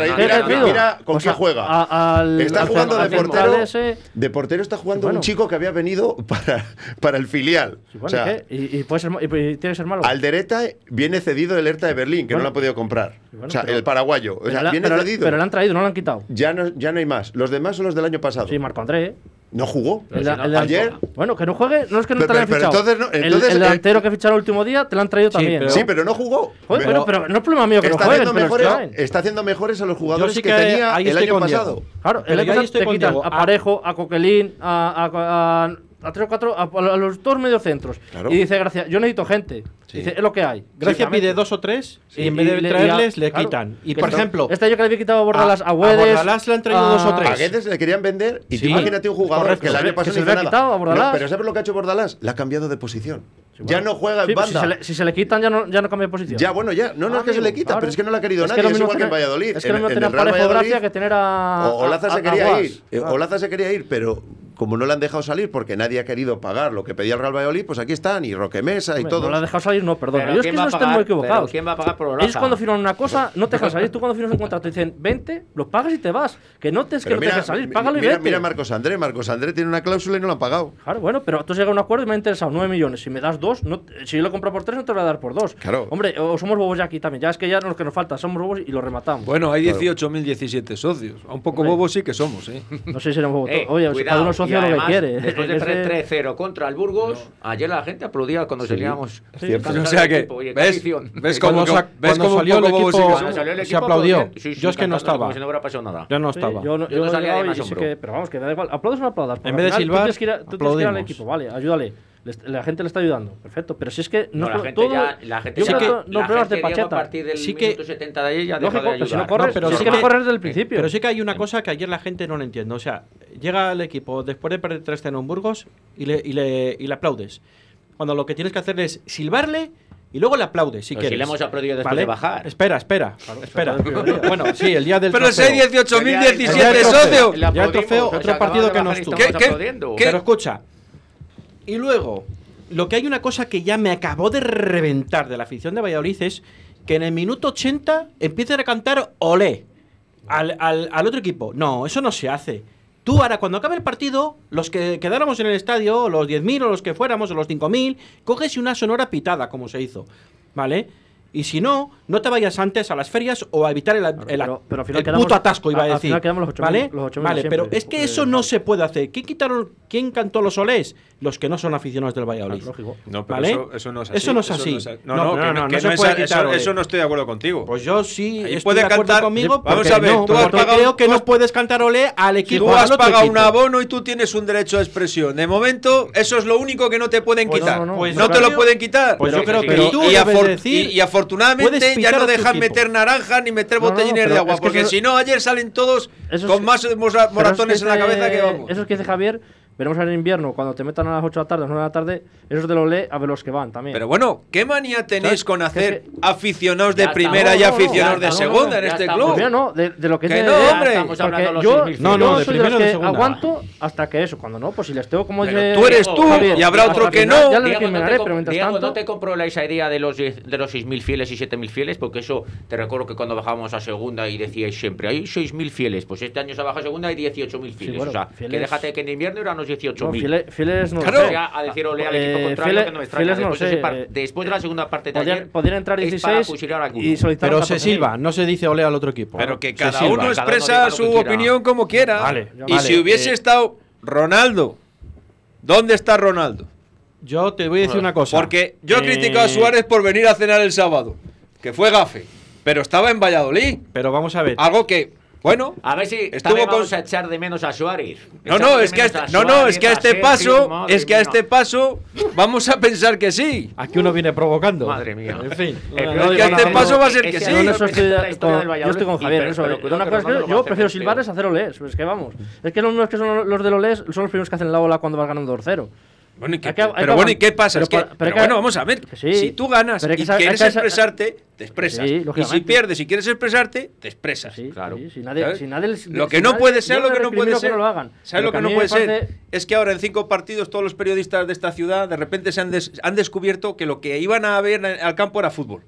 Mira con qué juega. Está jugando de portero. De portero está jugando un chico que había venido para, para el filial. O sea, ¿y, y, puede ser, malo. Aldereta viene cedido del ERTA de Berlín, que no lo ha podido comprar. o sea, el paraguayo. O sea, pero, viene pero, cedido. Pero lo han traído, no lo han quitado. Ya no, ya no hay más. Los demás son los del año pasado. Sí, Marco André. ¿eh? No jugó. Ayer. Bueno, que no juegue, no es que no te lo han fichado. Entonces, el, delantero que ficharon el último día te lo han traído también. Sí, pero no jugó. Joder, pero, no es problema mío que está no jueguen, haciendo Está haciendo mejores a los jugadores que, tenía el año pasado. Claro, el año pasado te quitan a Parejo, a Coquelín, a, a tres o cuatro, a, a los dos mediocentros. Claro. Y dice Gracia, yo necesito gente. Sí. Dice, es lo que hay. Gracia pide dos o tres sí. y en vez de le, traerles, le, claro. quitan. Y por ejemplo. Esta yo que le había quitado a Bordalas a Huedes. A Bordalas le han traído dos o tres. Paquetes le querían vender y sí. imagínate un jugador Correcto. que el año pasado le ha quitado a Bordalás. No, pero ¿sabes lo que ha hecho Bordalás? La ha cambiado de posición. Ya no juega en pues, banda. Si se, le, si se, le, quitan, ya no, ya no cambia de posición. Ya, bueno, ya. No, no es ah, que amigo, se le quita, claro. pero es que no la ha querido es nadie. Que es igual tener, que en Valladolid. Es que en, lo mismo Gracia que tener a. O Olaza se quería a ir. Olaza se quería ir, pero como no le han dejado salir porque nadie ha querido pagar lo que pedía el Real Valladolid, pues aquí están, y Roque Mesa y todo. No lo han dejado salir, no, perdón. Yo es que no están muy equivocados. ¿Quién va a pagar por Ellos cuando firman una cosa, no te dejan salir. Tú cuando firmas un contrato dicen, vente, lo pagas y te vas. Que no te, es que no te dejan salir, págalo y mira, vete. Mira Marcos André, Marcos André tiene una cláusula y no lo han pagado. Claro, bueno, pero tú llegas a un acuerdo y me ha interesado 9 millones. Si me das 2, no, si yo lo compro por 3, no te lo voy a dar por 2. Claro. Hombre, o somos bobos ya aquí también. Ya es que ya no es que nos falta, somos bobos y lo rematamos. Bueno, hay 18.017 claro. socios. Un poco bobos sí que somos, ¿eh? No sé si seremos bobos. Eh, Oye, cuidado, lo que quiere. Después de Ese... 3-0 contra el Burgos, no. ayer la gente aplaudía cuando salíamos. Sí, o sea que, Oye, ¿ves, ¿ves cómo, ves salió, el equipo, cuando salió el equipo? Se aplaudió. Sí, sí, yo es que no estaba. Si no hubiera pasado nada. Yo no estaba. yo yo no salía de más Pero vamos, que da igual. Aplaudas o no aplaudas. En vez de silbar, tú tienes que ir al equipo, vale, ayúdale. La gente le está ayudando, perfecto. Pero si es que no, no la gente todo, ya, la gente ya, que, no la pruebas gente de pacheta. A partir del sí que, minuto 70 de ayer ya deja de ayudar. Si no corres, no, pero sí, sí que, no corres desde el principio. Pero sí que hay una cosa que ayer la gente no lo entiende. O sea, llega el equipo después de perder 3 en Burgos y le, y, le, y le aplaudes. Cuando lo que tienes que hacer es silbarle y luego le aplaude, si pero quieres. Si le hemos aplaudido después ¿Vale? de bajar. Espera, espera, claro, espera. bueno, sí, el día del Pero trofeo. Pero si hay 18.017 socios. Ya el trofeo, otro partido que nos tuvo. Pero escucha, y luego, lo que hay una cosa que ya me acabó de reventar de la afición de Valladolid es que en el minuto 80 empiecen a cantar olé al, al, al otro equipo. No, eso no se hace. Tú ahora, cuando acabe el partido, los que quedáramos en el estadio, los 10.000 o los que fuéramos, o los 5.000, coges una sonora pitada, como se hizo. ¿Vale? Y si no, no te vayas antes a las ferias o a evitar el, el, final el puto atasco, iba a, a decir. Al final los 8 ¿Vale? Los vale, pero es que eso no se puede hacer. ¿Quién quitaron, quién cantó los olés? Los que no son aficionados del Valladolid. No, pero eso, eso, no es así. Eso no es así. No. Eso no estoy de acuerdo contigo. Pues yo sí Ahí estoy de acuerdo cantar, conmigo. Vamos a ver, tú has pagado, creo que no puedes cantar olé al equipo. Tú has pagado un abono y tú tienes un derecho de expresión. De momento, eso es lo único que no te pueden quitar. No pues te lo pueden quitar. Pues yo creo que tú y afortunadamente Afortunadamente ya no dejan meter naranjas ni meter botellines no, no, de agua, es que porque si no, ayer salen todos con más moratones es que en la cabeza que vamos. Eso es que dice Javier Veremos en invierno, cuando te metan a las 8 de la tarde, a las 9 de la tarde, eso te lo lee a ver los que van también. Pero bueno, ¿qué manía tenéis ¿Sabes? con hacer que... aficionados de ya primera estamos, y aficionados no, no, de segunda en este estamos. club? Pues mira, no, de, de, lo que, es de, no, hombre. Porque los yo, no, no, yo de soy de los que segunda. aguanto hasta que eso, cuando no, pues si les tengo como pero tú eres tú Javier, y habrá otro que no. Ya Diego, no, te pero Diego, tanto... no te esa idea de los de los 6.000 fieles y 7.000 fieles, porque eso te recuerdo que cuando bajábamos a segunda y decíais siempre, hay 6.000 fieles, pues este año se baja a segunda y 18.000 fieles, o sea, que déjate que en invierno eran 18.000. No, File- Files no lo Claro. sé. a decir ole al Eh, equipo contrario File- que no me extraña. No después, de ese sé, par- eh, después de la segunda parte de ayer, podrían entrar es para 16 fusilar a alguno. y solicitar Pero la se 14.000. silba, no se dice ole al otro equipo. Pero que cada silba. uno Cada uno expresa lo su opinión como quiera. Vale, y vale, si hubiese eh, estado Ronaldo, ¿dónde está Ronaldo? Yo te voy a decir una cosa. Porque yo he Eh, criticado a Suárez por venir a cenar el sábado, que fue gafe, pero estaba en Valladolid. Pero vamos a ver. Algo que, bueno, A ver si Estuvo con- vamos a echar de menos a Suárez. no, no, es que a este, a no, no, es que a este Sergio, paso, es que a este paso vamos a pensar que sí. Aquí uno viene provocando. Madre mía. En fin. Eh, No, no que digo este nada, paso no, va a ser que sí. Yo estoy, del yo estoy con Javier. eso, pero una cosa es que yo a prefiero hacer silbar es hacer olés. Es que vamos. Es que los que son los de olés son los primeros que hacen la ola cuando vas ganando 2-0. Bueno, ¿y qué- pero que bueno, ¿y qué pasa? pero Es que- pero pero hay que- bueno, vamos a ver. sí. Si tú ganas y quieres expresarte, te expresas. Sí, y si pierdes y quieres expresarte, te expresas. Sí, Claro. sí, si nadie, si nadie Lo que si no nadie- puede ser, lo que no puede ser. lo hagan. ¿Sabes lo que no puede ser? Es que ahora en cinco partidos todos los periodistas de esta ciudad de repente se han, des- han descubierto que lo que iban a ver al campo era fútbol.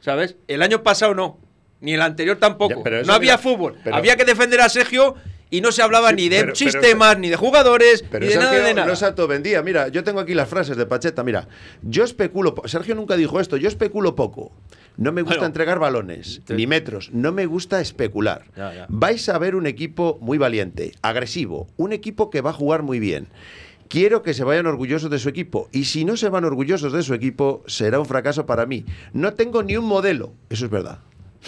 ¿Sabes? El año pasado no. Ni el anterior tampoco. Ya, pero eso no había mira, fútbol. pero- había que defender a Sergio y no se hablaba Sí, ni de pero- pero- sistemas, ni de jugadores, Pero ni de nada Sergio de nada. no se autovendía. Mira, yo tengo aquí las frases de Pacheta. Mira, yo especulo. Sergio nunca dijo esto. Yo especulo poco. No me gusta Bueno. entregar balones ni metros. No me gusta especular. Ya, ya. Vais a ver un equipo muy valiente, agresivo, un equipo que va a jugar muy bien. Quiero que se vayan orgullosos de su equipo. Y si no se van orgullosos de su equipo, será un fracaso para mí. No tengo ni un modelo. Eso es verdad.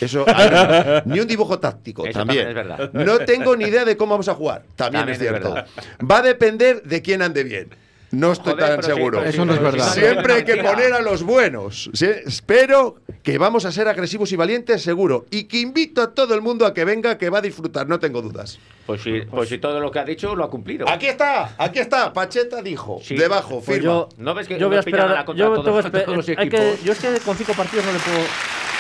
Eso, ni un dibujo táctico, Eso también. también es verdad. No tengo ni idea de cómo vamos a jugar. También, También es cierto. Va a depender de quién ande bien. No estoy Joder, tan seguro. sí, Eso no es verdad. Siempre hay que poner a los buenos. Sí, Espero que vamos a ser agresivos y valientes, seguro. Y que invito a todo el mundo a que venga, que va a disfrutar, no tengo dudas. Pues si, pues si todo lo que ha dicho lo ha cumplido. Aquí está, aquí está. Pacheta dijo. Sí. Debajo, Pues firma. yo, ¿No ves que yo voy a pillan a la esperar. contra Yo todos- tengo que todos los hay que- equipos? yo es que con cinco partidos no le puedo.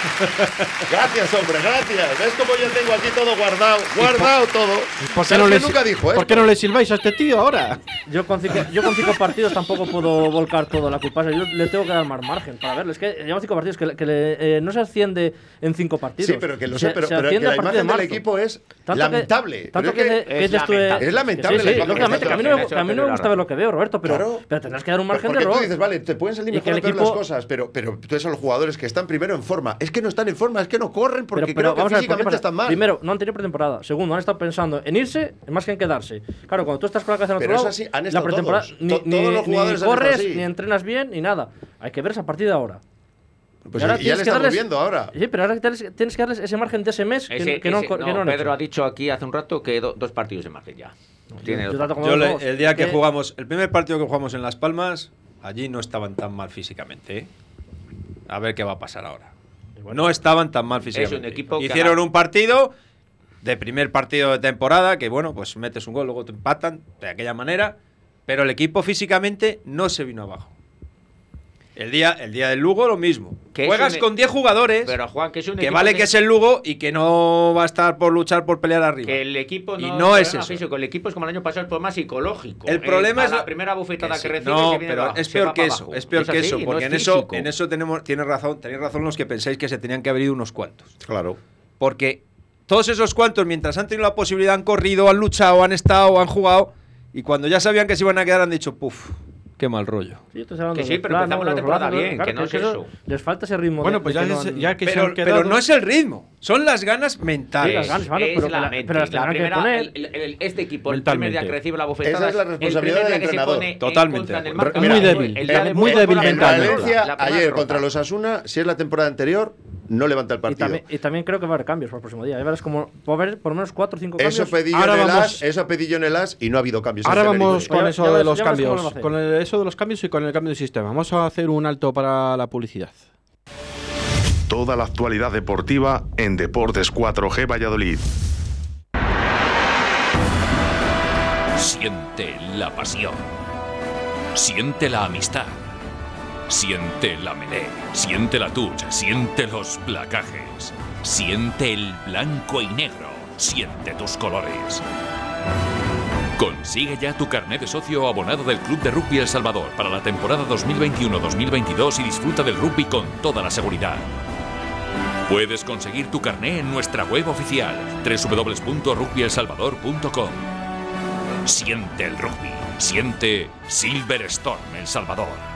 Gracias, hombre, gracias. ¿Ves cómo yo tengo aquí todo guardado? Guardado todo. ¿Por qué, no le, nunca dijo ¿Por qué no le silbáis a este tío ahora? Yo con, cinco, yo con cinco partidos tampoco puedo volcar toda la culpa. Yo le tengo que dar más margen para verlo. Es que llevamos cinco partidos que, que le- eh, no se asciende en cinco partidos. Sí, pero que lo Se- sé, pero, se pero que asciende a la imagen de del equipo es Tanto que- lamentable. tanto Pero que, es que es tú, eh, lamentable. Es lamentable Sí, sí, lógicamente, que que a mí no, me- que a mí no me gusta ver lo que veo, Roberto, pero, Claro. pero tendrás que dar un margen Porque de tú error. dices, vale, te pueden salir que mejor equipo- las cosas, pero, pero tú ves a los jugadores que están primero en forma. Es que no están en forma, es que no corren porque Pero, pero creo que vamos a ver, ¿por qué físicamente están mal. Primero, no han tenido pretemporada. Segundo, han estado pensando en irse más que en quedarse. Claro, cuando tú estás con la cabeza en otro Pero es lado, así, han la pretemporada todos. ni, ni- todos los ni jugadores estado corres, así. ni entrenas bien, ni nada. Hay que verse a partir de ahora. Pues Y ahora ya tienes le que estamos darles- viendo ahora. Sí, pero ahora tienes, que darles ese margen de ese mes que, Ese- que no, ese- que no, Pedro hecho. ha dicho aquí hace un rato que do- dos partidos de margen ya. Tiene Yo dos Yo le- el día que Que- jugamos, el primer partido que jugamos en Las Palmas, allí no estaban tan mal físicamente. ¿eh? A ver qué va a pasar ahora. No estaban tan mal físicamente. equipo Hicieron un partido de primer partido de temporada, que bueno, pues metes un gol, luego te empatan de aquella manera, pero el equipo físicamente no se vino abajo. El día, el día del Lugo lo mismo. Que Juegas un- e- con 10 jugadores, Pero Juan, que es un que vale que es el Lugo y que no va a estar por luchar por pelear arriba. que el equipo no, Y no es problema eso. físico, el equipo es como el año pasado, es por más psicológico. El problema Eh, es la primera bufetada que, sí. recibe No, se viene pero abajo, es peor que eso, es peor que así, eso, no porque es en eso, en eso tenemos, tienes razón, tenéis razón los que pensáis que se tenían que haber ido unos cuantos. Claro. Porque todos esos cuantos, mientras han tenido la posibilidad, han corrido, han luchado, han estado, han jugado, y cuando ya sabían que se iban a quedar, han dicho, puf, qué mal rollo. Sí, Que sí, pero planos, empezamos la temporada bien, claro, que no es eso. Les falta ese ritmo. Bueno, pues de ya, que no es- han- ya que se Pero, han quedado. pero no es el ritmo, son las ganas mentales. Sí, las ganas, vale, es pero la mente. pero las La tendrán que primera- poner. el- el- este equipo, el primer día que recibe la bofetada, Esa es la responsabilidad del que se entrenador. pone en Totalmente acuerdo. marco, Muy el día débil, muy débil En primera mentalmente. Primera ayer contra los Asuna, si es la temporada anterior, no levanta el Y partido. también, y también creo que va a haber cambios para el próximo día. Ya verás como va a haber por lo menos 4 o 5 cambios. Eso pedí yo Ahora en el vamos- as, eso pedí yo en el as y no ha habido cambios. Ahora en vamos con eso ya de los cambios, va a hacer. con el- eso de los cambios y con el cambio de sistema. Vamos a hacer un alto para la publicidad. Toda la actualidad deportiva en Deportes 4G Valladolid. Siente la pasión. Siente la amistad. Siente la melé. Siente la touch. Siente los placajes. Siente el blanco y negro. Siente tus colores. Consigue ya tu carnet de socio o abonado del Club de Rugby El Salvador para la temporada 2021-2022 y disfruta del rugby con toda la seguridad. Puedes conseguir tu carné en nuestra web oficial www.rugbyelsalvador.com. Siente el rugby. Siente Silverstone El Salvador.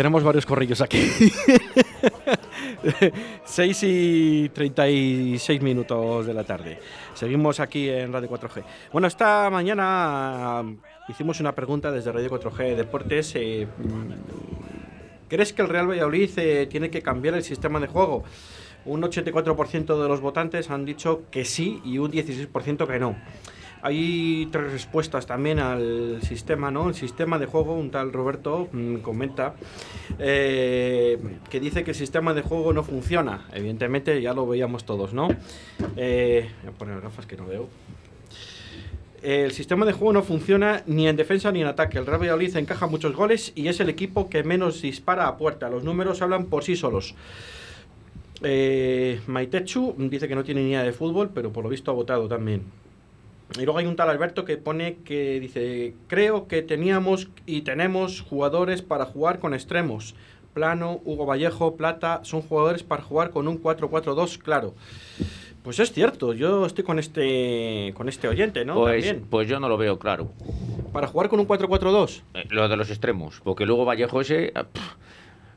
Tenemos varios corrillos aquí. 6 y 36 minutos de la tarde. Seguimos aquí en Radio 4G. Bueno, esta mañana hicimos una pregunta desde Radio 4G Deportes. eh, mm, ¿Crees que el Real Valladolid eh, tiene que cambiar el sistema de juego? Un 84% de los votantes han dicho que sí y un 16% que no. Hay tres respuestas también al sistema, ¿no? El sistema de juego, un tal Roberto mm, comenta eh, que dice que el sistema de juego no funciona. Evidentemente ya lo veíamos todos, ¿no? Eh, voy a poner gafas que no veo. El sistema de juego no funciona ni en defensa ni en ataque. El Real Valladolid encaja muchos goles y es el equipo que menos dispara a puerta. Los números hablan por sí solos. Eh, Maitechu dice que no tiene ni idea de fútbol, pero por lo visto ha votado también. Y luego hay un tal Alberto que pone que dice, creo que teníamos y tenemos jugadores para jugar con extremos. Plano, Hugo Vallejo, Plata, son jugadores para jugar con un 4-4-2, claro. Pues es cierto, yo estoy con este con este oyente, ¿no? Pues, También. pues yo no lo veo claro. Para jugar con un 4-4-2. Eh, Lo de los extremos. Porque luego Vallejo ese. ah, pff,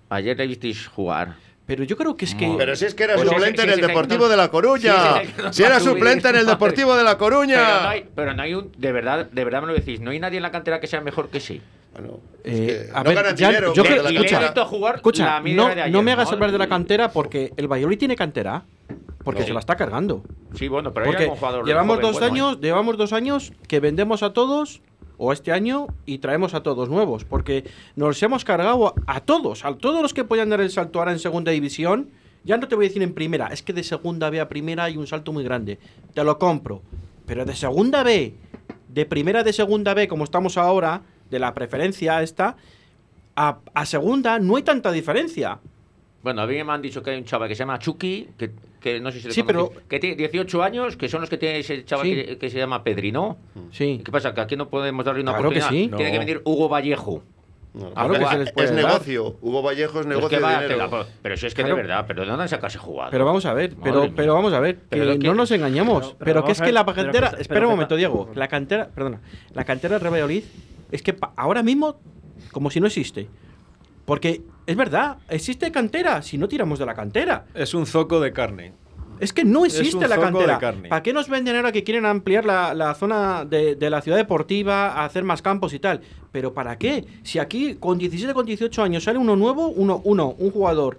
ayer le visteis jugar. Pero yo creo que es que. Pero si es que era Pues suplente en el Deportivo no- de La Coruña. si era suplente en el. Deportivo de La Coruña. Pero no hay, pero no hay un. De verdad, de verdad me lo decís. No hay nadie en la cantera que sea mejor que sí. Eh, a no ver, ganan ya- dinero, yo porque creo- la escucha, jugar la no, de ayer, no me hagas hablar de la cantera porque el Valladolid tiene cantera. Porque No. se la está cargando. Sí, bueno, pero hay Porque algún jugador llevamos joven dos bueno, ¿eh? años, llevamos dos años que vendemos a todos o este año y traemos a todos nuevos, porque nos hemos cargado a, todos, a todos los que podían dar el salto ahora en segunda división. Ya no te voy a decir en primera, es que de segunda B a primera hay un salto muy grande. Te lo compro. Pero de segunda B, de primera de segunda B, como estamos ahora, de la preferencia esta, a, a segunda no hay tanta diferencia. Bueno, a mí me han dicho que hay un chaval que se llama Chucky, que, que no sé si le Sí, pero- que tiene 18 años, que son los que tiene ese chaval Sí. que, que se llama Pedri, ¿no? Sí. ¿Qué pasa? ¿Que aquí no podemos darle una Claro que oportunidad? sí. Tiene que No. venir Hugo Vallejo. Claro que se les puede es dar. negocio. Hugo Vallejo es Pero es negocio que de va, dinero. pero, pero si es que Claro. de verdad, pero ¿de dónde han sacado ese jugador? Pero vamos a ver, pero, pero vamos a ver, que Pero que- no nos engañamos. Pero, pero- pero que es que la cantera. que- espera pero un que- momento, Diego. La cantera, perdona. La cantera del Real Valladolid es que pa- ahora mismo, como si no existe. Porque es verdad, existe cantera si no tiramos de la cantera. Es un zoco de carne. Es que no Es existe un la zoco de cantera. carne. ¿Para qué nos venden ahora que quieren ampliar la, la zona de, de la ciudad deportiva, a hacer más campos y tal? ¿Pero para qué? Si aquí con 17, con 18 años sale uno nuevo, uno, uno un jugador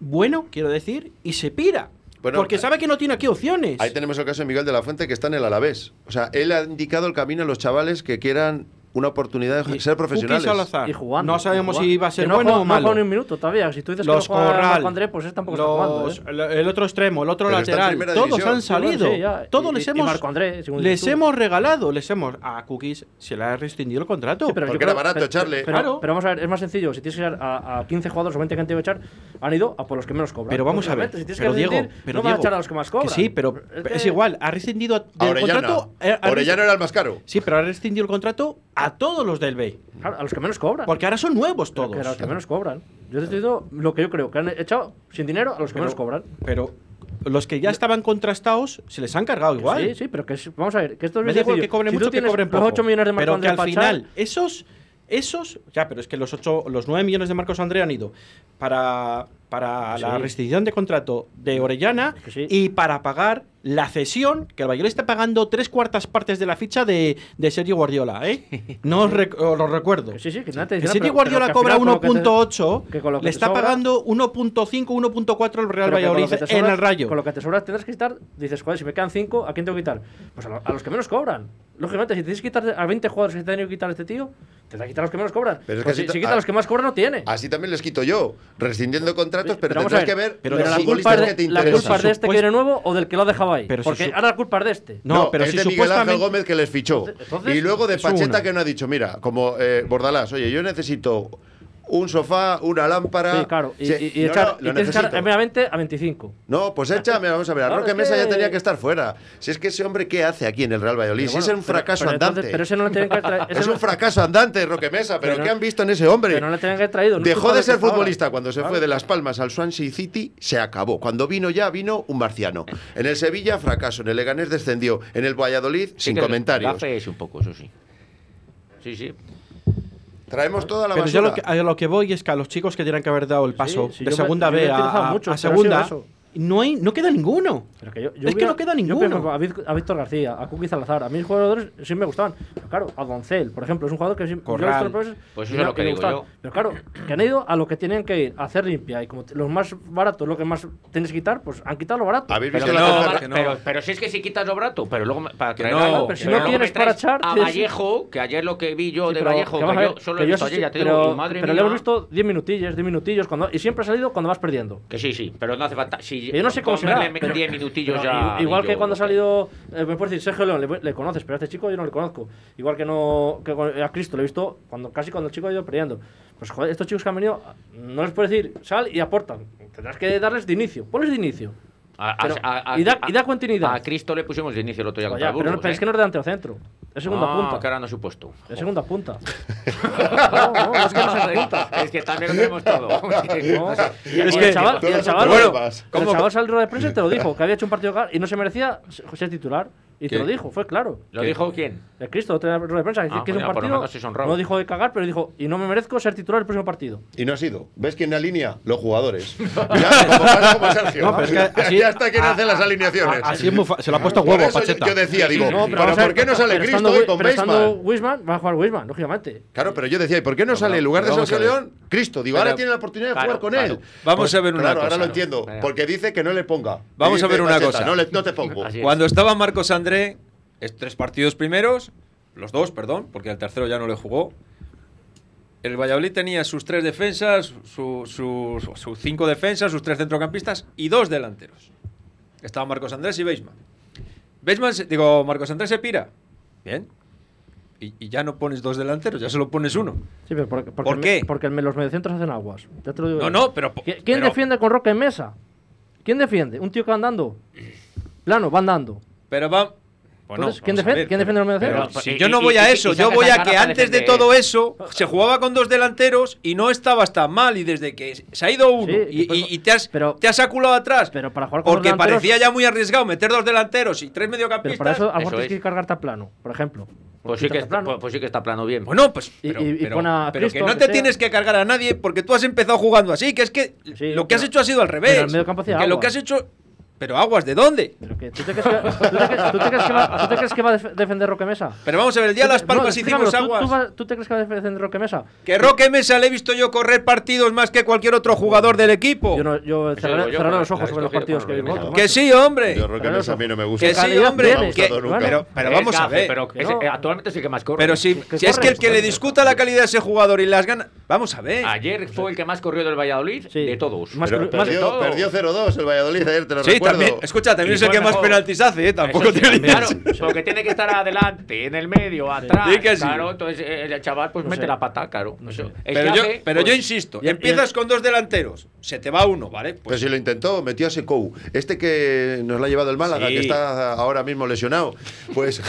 bueno, quiero decir, y se pira. Bueno, porque sabe que no tiene aquí opciones. Ahí tenemos el caso de Miguel de la Fuente que está en el Alavés. O sea, él ha indicado el camino a los chavales que quieran una oportunidad de Y ser profesionales. Salazar. Y jugando. No sabemos y si jugando. va a ser Que no bueno juega- o malo. No juega ni un minuto todavía. Si tú dices los que no juega Corral, Marco André, pues ese tampoco los- está jugando. ¿eh? el, el otro extremo, el otro Pero lateral, todos división. han salido. Sí, ya. Todos Y- les y hemos Marco André, según les tú. hemos regalado, les hemos a Cookies se le ha rescindido el contrato. Sí, pero Porque creo- era barato pero- echarle. Pero, Claro. pero vamos a ver, es más sencillo. Si tienes que echar a, a 15 jugadores o 20 que han tenido que echar, han ido a por los que menos cobran. Pero vamos a ver, Si tienes pero que Diego, rescindir, pero no vas a Diego, echar a los que más cobran. Que sí, pero es, que- igual, ha rescindido Orellana. contrato. eh, Orellana era el más caro. Sí, pero ha rescindido el contrato a todos los del B. Claro, a los que menos cobran. Porque ahora son nuevos Pero todos. que a los que menos cobran. Yo te diciendo lo que yo creo, que han echado sin dinero a los que Pero- menos cobran. Pero los que ya estaban contrastados se les han cargado igual. Sí, sí, pero que es- vamos a ver, que esto es Me que cobren Si mucho que tienes cobren los poco. 8 millones de pero que al final esos esos ya pero es que los ocho, los 9 millones de Marcos André han ido para para la rescisión de contrato de Orellana Que sí. y para pagar la cesión que el Valladolid está pagando tres cuartas partes de la ficha de, de Sergio Guardiola ¿eh? no os, rec- os lo recuerdo que sí, sí, que nada te que Sergio pero- Guardiola pero cobra final con lo que te- 1.8 que con lo que le está sobra- pagando 1.5 1.4 el Real Valladolid en el Rayo Con lo que te sobra tendrás que quitar, dices, joder, si me quedan 5, ¿a quién tengo que quitar? Pues a, lo- a los que menos cobran. Lógicamente, si tienes que quitar a 20 jugadores que te han tenido que quitar a este tío, te que quitar a los que menos cobran. Pero es que Pues si, ta- si quita a los que más cobran, no tiene. Así también les quito yo, rescindiendo contratos, pero, Pero tendrás que ver, ver pero los la culpa, es que de, te la interesan. culpa es de este que viene nuevo o del que lo ha dejado ahí. Pero si Porque su- ahora la culpa es de este. No, pero es si de Miguel Ángel Gómez que les fichó. Entonces, y luego de Pacheta una. que no ha dicho, mira, como eh, Bordalás, oye, yo necesito un sofá, una lámpara. Sí, claro. Y, Sí, y- y no, echar, no, y lo echar meramente a 25. No, pues échame, vamos a ver. A Claro, Roque es Mesa ya tenía que estar fuera. Si es que ese hombre, ¿qué hace aquí en el Real Valladolid? Si es un pero- fracaso pero entonces- andante. pero ese no le tienen que traer- ese es no- un fracaso andante, Roque Mesa. ¿Pero, Pero qué han visto en ese hombre? Pero no le tenían que haber traído. Dejó de ser futbolista cuando se Claro. fue de Las Palmas al Swansea City, se acabó. Cuando vino ya, vino un marciano. En el Sevilla, fracaso. En el Leganés descendió. En el Valladolid, sin comentarios. es un poco, eso sí. Sí, sí. Traemos toda la Pero yo basura. lo que, a lo que voy es que a los chicos que tienen que haber dado el paso sí, de yo segunda yo me B a, mucho, pero segunda. No, hay, no queda ninguno. Pero que yo, yo Es que hubiera- no queda yo, ninguno. por ejemplo, a, Víctor García, a Kuki Salazar, a mis jugadores sí me gustaban. Pero claro, a Doncel, por ejemplo, es un jugador que sí, yo Corral. los profes Pues eso es lo que digo yo. Pero claro, que han ido a lo que tenían que ir, a hacer limpia. Y como los más baratos, lo que más tienes que quitar, pues han quitado lo barato. ¿Habéis Pero, visto que la no, que no. pero, pero si es que si quitas lo barato, pero luego para Que traer no, algo, pero si pero no traes para echar, a Vallejo, que ayer lo que vi yo Sí, de pero Vallejo, que que, yo solo que he yo visto ayer, ya te pero, digo, madre pero le mía. hemos visto 10 minutillos, 10 minutillos, cuando, y siempre ha salido cuando vas perdiendo. Que sí, sí, pero no hace falta. Si Que yo no sé cómo será. verle pero- 10 minutillos ya. Igual que yo- cuando ha salido, eh, me puedes decir, Sergio León, le, le conoces, pero a este chico yo no le conozco. Igual que no que a Cristo le he visto cuando casi cuando el chico ha ido perdiendo. Pues joder, estos chicos que han venido, no les puedes decir, sal y aportan. Tendrás que darles de inicio. Ponles de inicio. A, Pero- a- a- y, da, y da continuidad. A Cristo le pusimos de inicio el otro día Pues contra pero, no- pero ¿eh? es que no es delantero centro. Es segunda Ah, punta. que ahora no su puesto. Es segunda punta. no, no, es que no es punta. Es que también lo tenemos todo. No. Y Es el que- chaval, y el chaval, Bueno, ¿cómo- el chaval salió de prensa y te lo dijo, que había hecho un partido y no se merecía ser titular. Y te lo dijo, fue claro. ¿Lo dijo quién? El Cristo, otra rueda de prensa, que, Ah, que es un partido. No dijo de cagar, pero dijo, y no me merezco ser titular el próximo partido. Y no ha sido. ¿Ves quién alinea? Los jugadores. ya, como pasa como Sergio. No, pero es que así- ya está quien hace las alineaciones. Así es muy fa- se lo ha puesto a huevo, yo- Pacheta. Yo decía, digo, No, pero, a ¿por qué no sale Cristo estando hoy Wi- con pero estando Baseman? Wisman, va a jugar Wisman, lógicamente. Claro, pero yo decía, ¿y por qué no sale en lugar de Sergio. León? Cristo, digo, Pero- ahora tiene la oportunidad de claro, jugar con claro. él. Vamos Pues, a ver una claro, cosa. ahora lo entiendo. Venga. Porque dice que no le ponga. Vamos a ver una cosa. No, le- no te pongo. Es. Cuando estaba Marcos André, es tres partidos primeros, los dos, perdón, porque al tercero ya no le jugó. El Valladolid tenía sus tres defensas, su- su- sus cinco defensas, sus tres centrocampistas y dos delanteros. Estaban Marcos Andrés y Beisman. Beisman, digo, Marcos Andrés se pira. Bien. Y, y ya no pones dos delanteros, ya solo pones uno. Sí, pero porque, porque ¿Por qué? Porque los mediocentros hacen aguas. Ya te lo digo No, no, pero. ¿Qui- ¿Quién pero- defiende con Roca en mesa? ¿Quién defiende? ¿Un tío que va andando? Plano, va andando. Pero va. Bueno, Entonces, ¿quién defiende- ver, quién pero- defiende los mediocentros? pero Pero- si y- yo no voy y- a y eso, yo voy a que antes de todo eso se jugaba con dos delanteros y no estabas tan mal y desde que se ha ido uno Sí, y, te, has, pero- te has aculado atrás Pero para jugar con porque dos parecía ya muy arriesgado meter dos delanteros y tres Pero mediocampistas. para eso a lo Eso tienes es. que cargarte a plano, por ejemplo. Pues sí, que, Quítate plano. pues, pues sí que está plano bien. Bueno, pues Y- pero, y- y pero- pero Cristo, que no que te sea. tienes que cargar a nadie porque tú has empezado jugando así, que es que Sí, lo que has pero- hecho ha sido al revés. ¿Pero aguas de dónde? ¿Tú, te crees que, va, a defender Roque Mesa? Pero vamos a ver, el día de las palmas no, hicimos aguas. Tú, te crees que va a defender Roque Mesa? Que Roque Mesa le he visto yo correr partidos más que cualquier otro jugador del equipo. Yo, no, yo cerraré, los ojos sobre los partidos que vimos. Que sí, hombre. Yo Roque Mesa a mí no me gusta. Que sí, hombre. Pero, vamos a ver. Pero es, no. actualmente sí que más corre. Pero si, es que el que le discuta la calidad de ese jugador y las ganas. Vamos a ver. Ayer fue el que más corrió del Valladolid de todos. Perdió 0-2 el Valladolid, ayer te lo recuerdo escucha, también es el que más penaltis hace, ¿eh? Tampoco sí, tiene. Claro, porque tiene que estar adelante, en el medio, atrás. Sí. Claro, entonces eh, el chaval pues mete la pata, claro. Pero, yo, pero yo, insisto, y, empiezas con dos delanteros, se te va uno, ¿vale? Pues, pero si lo intentó, metió a Secou. Este que nos lo ha llevado el Málaga, que está ahora mismo lesionado, pues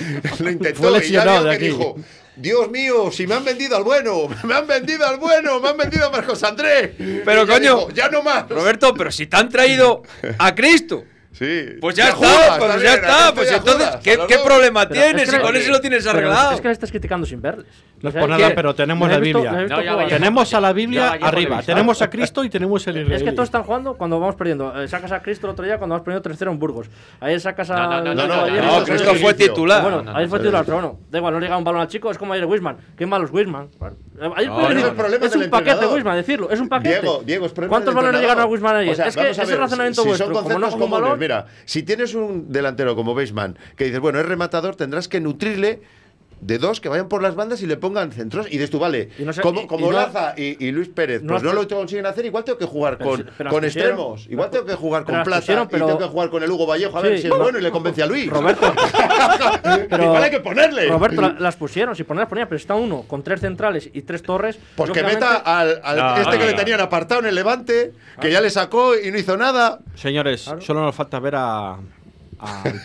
lo intentó lesionado y ya de aquí. dijo Dios mío, si me han vendido al bueno, me han vendido al bueno, me han vendido a Marcos Andrés. Pero coño, ya no más. Roberto, pero si te han traído a Cristo. Sí. Pues ya, está, jugas, pues ya está, pues. Pues entonces, ¿qué, ¿qué, problema tienes? Si con eso lo tienes arreglado. Es que la estás criticando sin verles. No, pues nada, pero tenemos la Biblia. Tenemos a la Biblia arriba. Tenemos a Cristo y tenemos el Israel. Es que todos están jugando cuando vamos perdiendo. Eh, sacas a Cristo el otro día cuando vas perdiendo 3-0 en Burgos. Ahí sacas a. No, no, no. Cristo fue titular. Bueno, ahí fue titular, pero bueno. Da igual, no llega un balón a chico. Es como ayer Wisman. Qué malos Wisman. Es, un paquete, entrenador. Guzmán, decirlo. Es un paquete. Diego, Diego es ¿Cuántos balones llegaron a Wisman ayer? Es que es el razonamiento si. Son como no comunes, valor, mira, si tienes un delantero como Beisman que dices, bueno, es rematador, tendrás que nutrirle de dos que vayan por las bandas y le pongan centros. Y dices tú, vale, y no sé, como, como y Laza y, Luis Pérez, pues no, lo consiguen hacer, igual tengo que jugar con, con extremos, igual tengo que jugar con Plata pero... y tengo que jugar con el Hugo Vallejo a ver si es bueno y le convence a Luis. Roberto, igual hay que ponerle. Roberto, las pusieron, si ponerlas ponía, pero está uno con tres centrales y tres torres. Pues que meta al, al ah, este que le tenían apartado en el Levante, que ah. ya le sacó y no hizo nada. Señores, solo nos falta ver a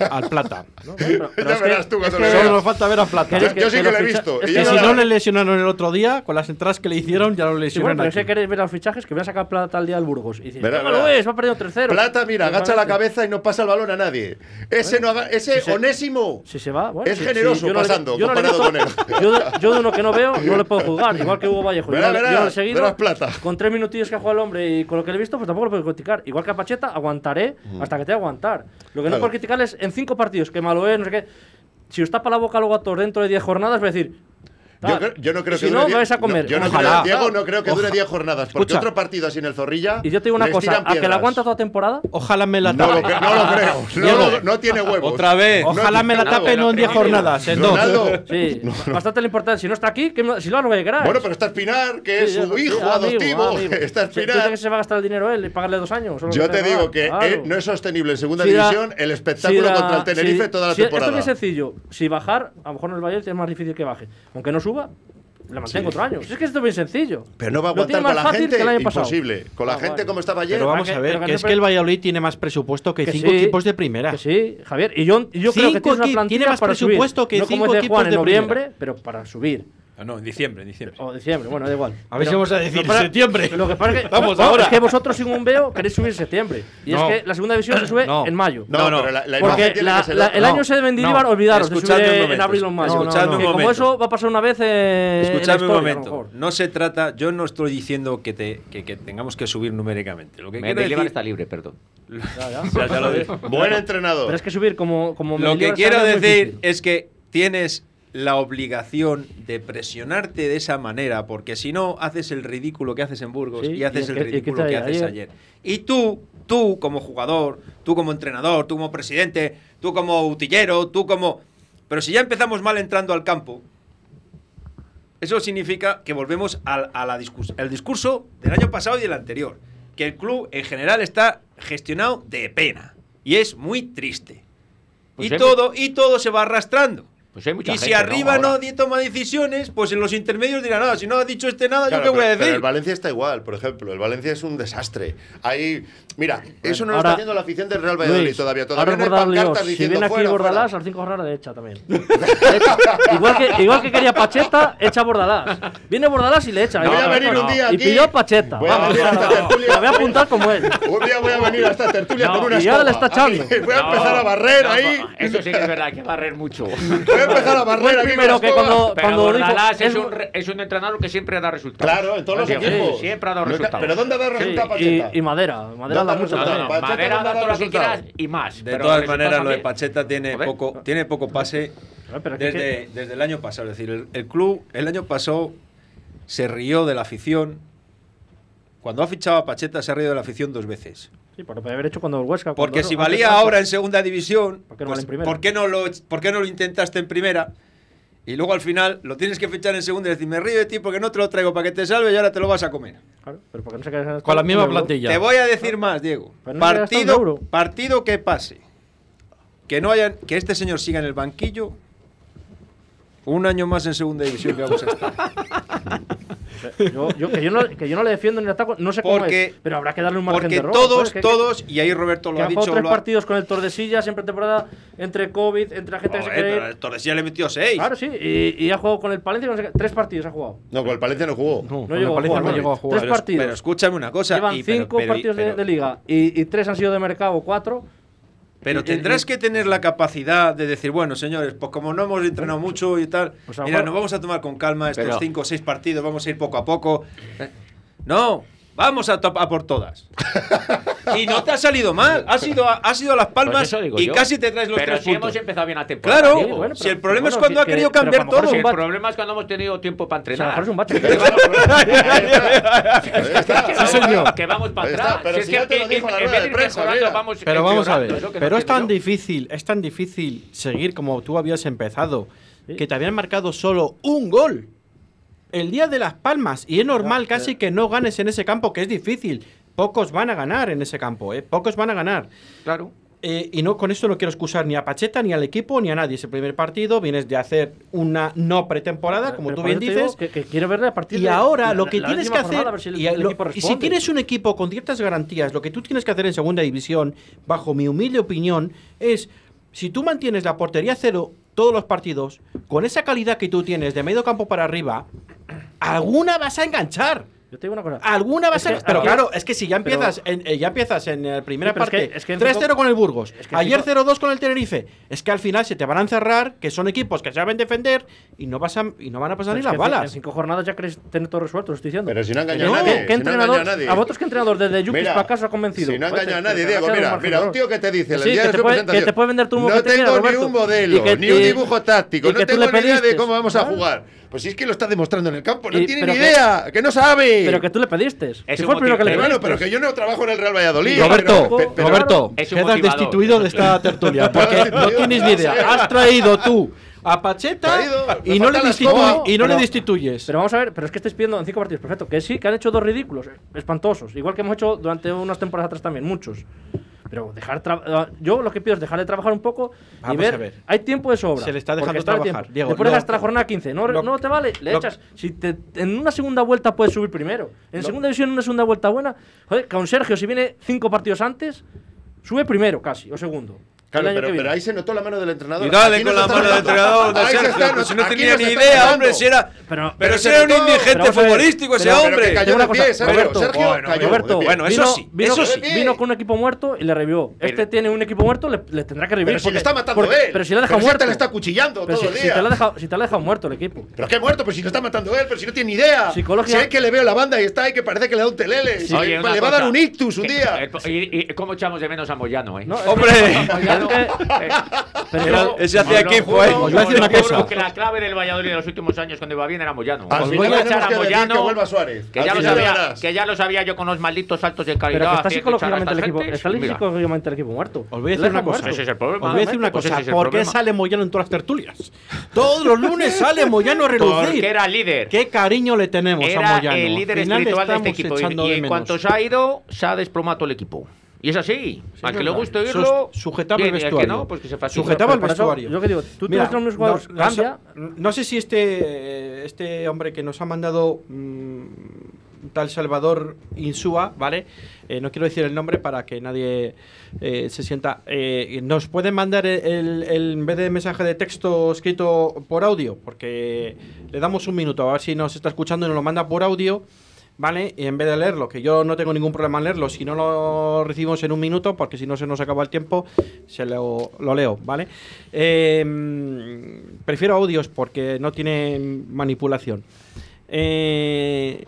al, Plata. ¿no? Bueno, pero, pero ya es verás que, tú es que Solo falta ver a Plata. Yo, yo sí que, lo he visto. Es que si la... no le lesionaron el otro día, con las entradas que le hicieron, ya lo lesionaron. Sí, bueno, pero sé que queréis ver los fichajes, que voy a sacar Plata al día del Burgos. Y dices, verá, verá. es? Va perdido 3-0. Plata, mira, pues agacha la cabeza y no pasa el balón a nadie. Ese, bueno, no ese si onésimo se, si se va, bueno, es si, generoso pasando, yo comparado con él. Yo, de uno que no veo, no le puedo jugar, igual que Hugo Vallejo. Verás Plata. Con tres minutillos que ha jugado el hombre y con lo que le he visto, pues tampoco lo puedo criticar. Igual que a Pacheta, aguantaré mm. hasta que te aguantar. Lo que claro. no puedes criticarles en cinco partidos, que malo es, no sé qué. Si os tapa la boca luego a todos dentro de 10 jornadas, va a decir, yo, no creo que dure no, vais a comer. Yo No creo, Diego, no creo que dure 10 jornadas, porque otro partido así en el Zorrilla. Y yo te digo una cosa: ¿a que la aguanta toda temporada? Ojalá me la tape. No lo, creo. No, tiene huevos. Otra vez. Ojalá me la tape no en 10 jornadas, en dos. Sí, bastante lo importante. Si no está aquí, si no, no va a llegar. Bueno, pero está Espinar, que es su hijo adoptivo. Está Espinar. que se va a gastar el dinero él y pagarle dos años? Yo te digo que no es sostenible en segunda división el espectáculo contra el Tenerife toda la temporada. Esto es sencillo. Si bajar, a lo mejor en el Valle es más difícil que baje. Aunque no sube suba, la mantengo sí. otro año. Es que esto es bien sencillo. Pero no va a aguantar con la gente. Que el año imposible. Con la ah, gente vale. como estaba ayer. Pero vamos a ver, que, que es que el Valladolid tiene más presupuesto que, que cinco sí, equipos de primera. Que sí, Javier. Y yo, yo creo que tiene una plantilla tiene más para presupuesto subir. que no cinco como de Juan, equipos en de noviembre, primera. pero para subir. Ah, no, en diciembre, en diciembre. O diciembre, bueno, da igual. A ver si vamos a decir para, septiembre. Lo que pasa que, Vamos no, ahora. es que vosotros sin un veo queréis subir en septiembre. Y no. es que la segunda división se sube no. en mayo. No, no, pero la, la Porque la, la, el año se de Mendilibar, olvidaros, se sube en abril o en mayo. Que como eso va a pasar una vez eh, Escuchadme un momento. No se trata, yo no estoy diciendo que, te, que, que tengamos que subir numéricamente. Lo que Mendilibar está libre, perdón. Ya, ya lo dije. Buen entrenador. Pero es que subir como... como lo que quiero decir es que tienes la obligación de presionarte de esa manera, porque si no, haces el ridículo que haces en Burgos y haces el ridículo que, haces ayer. Y tú, tú como jugador, tú como entrenador, tú como presidente, tú como utillero, tú como... Pero si ya empezamos mal entrando al campo, eso significa que volvemos al, a la discurso, el discurso del año pasado y del anterior, que el club en general está gestionado de pena y es muy triste. Y, todo, y todo se va arrastrando. Pues hay mucha y gente, si arriba no, no toma decisiones, pues en los intermedios dirá nada. Ah, si no ha dicho este nada, claro, ¿yo qué pero, voy a decir? Pero el Valencia está igual, por ejemplo. El Valencia es un desastre. Ahí, mira, eso no ahora, lo está haciendo la afición del Real Valladolid Luis, todavía. Todavía no hay pancartas Si viene aquí fuera, Bordalás, fuera. a las 5 jornadas de hecha también. igual, que, igual, que, quería Pacheta, echa Bordalás. Viene Bordalás y le echa. No, voy a venir un día aquí. Y pidió a Pacheta. Voy a Vamos, venir tertulia. voy a apuntar como él. Un día voy a venir hasta tertulia con una Y ahora le está echando. Voy a empezar a barrer ahí. Eso sí que es verdad, hay que barrer mucho. primero que cuando, pero cuando dijo, es, un, es, un, entrenador que siempre da resultados. Claro, en todos los equipos. siempre ha dado resultados. Pero ¿dónde da resultados, Pacheta? Y, Madera. Madera da mucho. No, Madera da, todo lo que quieras y más. De todas maneras, lo de Pacheta tiene poco, tiene poco pase desde, desde el año pasado. Es decir, el, club el año pasado se rió de la afición. Cuando ha fichado a Pacheta se ha rido de la afición dos veces. Sí, haber hecho cuando el Huesca. Cuando porque si valía antes, ahora pues en segunda división, ¿por qué, no pues, vale en ¿por qué no lo, ¿por qué no lo intentaste en primera? Y luego al final lo tienes que fichar en segunda y decir, me río de ti porque no te lo traigo para que te salve y ahora te lo vas a comer. Claro, pero ¿por qué no se Con la misma plantilla. Te voy a decir más, Diego. No partido, partido que pase. Que, no hayan, que este señor siga en el banquillo. Un año más en segunda división que vamos a estar. Yo, yo, que, yo no, que yo no le defiendo ni ataco, no sé porque, cómo es, pero habrá que darle un margen de error. Porque todos, ¿sabes? todos, y ahí Roberto lo ha dicho. tres lo ha... partidos con el Tordesillas, siempre temporada, entre COVID, entre la gente Joder, que se cree... pero el Tordesillas le metió seis. Claro, sí, y, y ha jugado con el Palencia, no sé qué, tres partidos ha jugado. No, con el Palencia no jugó. No, no llegó, a jugar, no llegó a jugar. Tres partidos. Pero escúchame una cosa. Llevan y, pero, cinco pero, partidos de, de, liga y, y tres han sido de mercado, cuatro pero tendrás que tener la capacidad de decir, bueno, señores, pues como no hemos entrenado mucho y tal, o mira, nos vamos a tomar con calma estos cinco o seis partidos, vamos a ir poco a poco. No, Vamos a, a por todas. y no te ha salido mal. Has ido a, has Las pues Palmas y casi te traes los pero tres si puntos. hemos empezado bien la temporada. Claro, si el problema es cuando ha querido cambiar todo. Si el problema es cuando hemos tenido tiempo para entrenar. Que vamos para atrás. Pero si ya te lo dijo la. Pero vamos a ver. Pero es tan difícil, es tan difícil seguir como tú habías empezado, que te habían marcado solo un gol el Día de las Palmas y es normal casi que no ganes en ese campo, que es difícil. Pocos van a ganar en ese campo, ¿eh? Pocos van a ganar. Claro. Eh, y no con esto no quiero excusar ni a Pacheta, ni al equipo, ni a nadie. Es el primer partido, vienes de hacer una no pretemporada, como tú bien dices. Que, que quiero verle a partir y ahora lo que tienes que hacer. Y si tienes un equipo con ciertas garantías, lo que tú tienes que hacer en segunda división, bajo mi humilde opinión, es si tú mantienes la portería cero todos los partidos, con esa calidad que tú tienes de medio campo para arriba, alguna vas a enganchar. Yo te digo una cosa. Alguna va a ser. Que, pero claro, es que si ya empiezas pero, en, eh, ya empiezas en la primera parte es que, es que 3-0 con el Burgos, es ayer 0-2 con el Tenerife, es que al final se te van a encerrar, que son equipos que saben defender y no, pasan, y no van a pasar ni las balas. En cinco jornadas ya queréis tener todo resuelto, lo estoy diciendo. Pero si no engaña a nadie. ¿qué si entrenador, no a, a vosotros que entrenador desde Yukis para casa ha convencido. Si no engaña a nadie, Diego, mira, mira, un tío que te dice el día. Que te puede vender tu No tengo ni un modelo, ni un dibujo táctico, no tengo ni idea de cómo vamos a jugar. Pues si es que lo está demostrando en el campo, no Y- tiene ni idea, que, no sabe. Pero que tú le pediste. Es Que un fue el primero que le pediste. Bueno, pero que yo no trabajo en el Real Valladolid. Roberto, pero- pero- Roberto, Es quedas destituido de esta tertulia porque no tienes ni idea. Has traído tú a Pacheta y no, le, escoba. y no le destituyes. Pero vamos a ver, pero es que estáis pidiendo en cinco partidos, perfecto. Que sí, que han hecho dos ridículos, eh, espantosos. Igual que hemos hecho durante unas temporadas atrás también, muchos. Pero dejar ah, yo lo que pido es dejar de trabajar un poco Vamos y ver, Hay tiempo de sobra. Se le está dejando trabajar. Tiempo. Diego, Después hasta la jornada 15. No, no te vale, le echas. Si te, en una segunda vuelta puedes subir primero. En segunda división, en una segunda vuelta buena. Joder, con Sergio, si viene cinco partidos antes, sube primero casi, o segundo. Claro, pero, pero, ahí se notó la mano del entrenador. Y dale con la mano del entrenador. Sergio, está, no, si no tenía ni idea, hombre, si era. Pero, si era un indigente futbolístico ese hombre. Cayó de pie, Roberto, bueno, Roberto, eso sí. Vino, eso sí. Vino con un equipo muerto y le revivió. Este tiene un equipo muerto, le, tendrá que revivir. Porque, está matando porque, él. Pero si le ha dejado muerto. Le está cuchillando todo el día. Si te lo ha dejado muerto el equipo. Pero que muerto, pero si lo está matando él, pero si no tiene ni idea. Si es que le veo la banda y está ahí que parece que le da un telele. Le va a dar un ictus un día. Eh, ¿Y cómo echamos de menos a Moyano, eh? Hombre. Eh, pero, pero ese hacía equipo, ¿eh? Os voy a decir una cosa. que la clave del Valladolid en los últimos años, cuando iba bien, era Moyano. Ah, Os voy a echar a Moyano. Que vuelva Suárez. Que ya, lo sabía, que ya, lo sabía, yo con los malditos saltos de calidad. Pero que está psicológicamente, el equipo, está psicológicamente el equipo muerto. Os voy a decir una cosa. Ese es el problema. Os voy a decir una pues cosa. ¿Por qué sale Moyano en todas las tertulias? Todos los lunes sale Moyano a relucir. Porque era líder. Qué cariño le tenemos a Moyano. Era el líder espiritual de este equipo. Y en cuanto se ha ido, se ha desplomado el equipo. Y es así. Sí, al que le guste oírlo. Sujetaba el vestuario. no, pues que se Sujetaba el vestuario. Yo que digo, tú Mira, te unos jugadores. No, sé si este, este hombre que nos ha mandado mm, tal Salvador Insúa, ¿vale? Eh, no quiero decir el nombre para que nadie eh, se sienta. Eh, nos pueden mandar el, el, en vez de mensaje de texto escrito por audio, porque le damos un minuto a ver si nos está escuchando y nos lo manda por audio. ¿Vale? Y en vez de leerlo, que yo no tengo ningún problema en leerlo, si no lo recibimos en un minuto, porque si no se nos acaba el tiempo, se lo, lo leo, ¿vale? Eh, prefiero audios porque no tiene manipulación. Eh,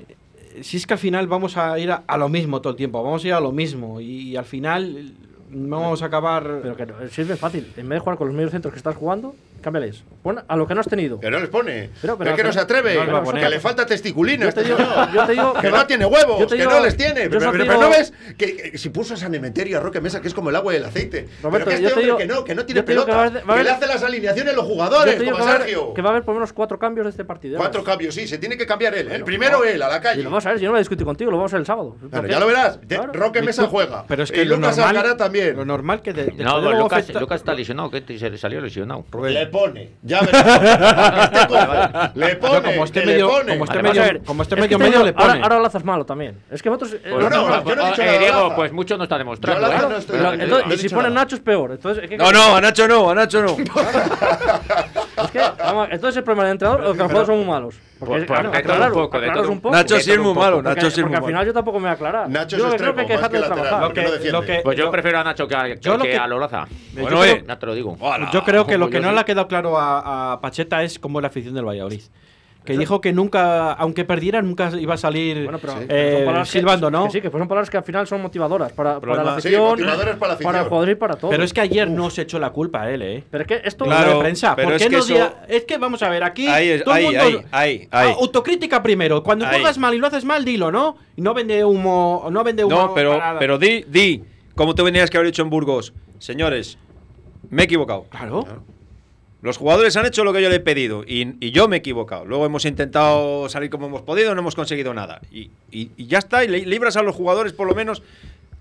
si es que al final vamos a ir a, lo mismo todo el tiempo, vamos a ir a lo mismo y, al final vamos a acabar... Pero que no, sirve fácil. En vez de jugar con los medios centros que estás jugando, cámbiales. Pon a lo que no has tenido. Que no les pone. Pero- pero- es que no se atreve. No les va a poner. que le falta testiculina. Yo te este digo- señor. yo te digo que, no tiene huevos, yo te que no les tiene. yo Pero, pero- no ves que, que si puso San Emeterio a Roque Mesa, que es como el agua y el aceite. Roberto, pero que este yo te hombre digo- que no, que no tiene que pelota. va a haber- va a que le hace las alineaciones los jugadores, como que va, a haber, Sergio. que va a haber por lo menos cuatro cambios de este partido. Cuatro cambios, sí, se tiene que cambiar él. el Bueno, primero no. él, a la Y calle. lo vamos a ver, yo no voy a discutir contigo, lo vamos a ver el sábado. Ya lo verás. Claro. Roque Mesa juega. Pero es que y lo Lucas también. Lo normal que No, Lucas, está lesionado, que te- se le salió lesionado. Le pone. Ya verás. Este. Le pone. Yo como esté medio- le pone. como esté Vamos a medio- ver, como esté medio medio, le pone. Ahora, ahora lo haces malo también. Es que vosotros. eh, Pues no, lo- yo no he dicho eh, Diego, Laza. pues mucho no está demostrando. Laza ¿eh? no estoy- no entonces, y si nada. Nacho es peor. Entonces, ¿qué- No, no, a Nacho no, a Nacho no. Es que, vamos, entonces el problema del entrenador o que los jugadores son muy malos. Porque Pues- es- pues claro, de todo un poco, de aclararos todo un poco. Nacho sí es muy malo. Porque, Nacho sí es porque muy al final malo. yo tampoco me voy a aclarar. Nacho yo es lo que creo que hay que más dejar de lateral. trabajar. Lo que no defiende. lo que- Pues yo yo- prefiero a Nacho que a, Yo lo que que- a Lolaza. Yo Bueno, creo- eh. Ya te lo digo. Yo creo que lo que no le ha quedado claro a, a Pacheta es cómo es la afición del Valladolid. Que dijo que nunca, aunque perdiera, nunca iba a salir Bueno, pero, eh, pero son palabras que- silbando, ¿no? que sí, que pues son palabras que al final son motivadoras para, para la Sí, afición, motivadoras para la afición. el jugador y para todo. Pero es que ayer no se echó la culpa a él, ¿eh? Pero es que esto. Claro, Claro, de prensa. ¿Por es qué que no eso- diga- Es que vamos a ver, aquí. Ahí es- todo ahí, mundo- ahí, ahí, ahí. Ah, autocrítica primero. Cuando Ahí. juegas mal y lo haces mal, dilo, ¿no? Y no vende humo. No vende humo. No, pero, para pero di, di, como te venías que haber hecho en Burgos. Señores, me he equivocado. Claro. Los jugadores han hecho lo que yo le he pedido y, yo me he equivocado. Luego hemos intentado salir como hemos podido, no hemos conseguido nada. Y, ya está, y li- libras a los jugadores por lo menos.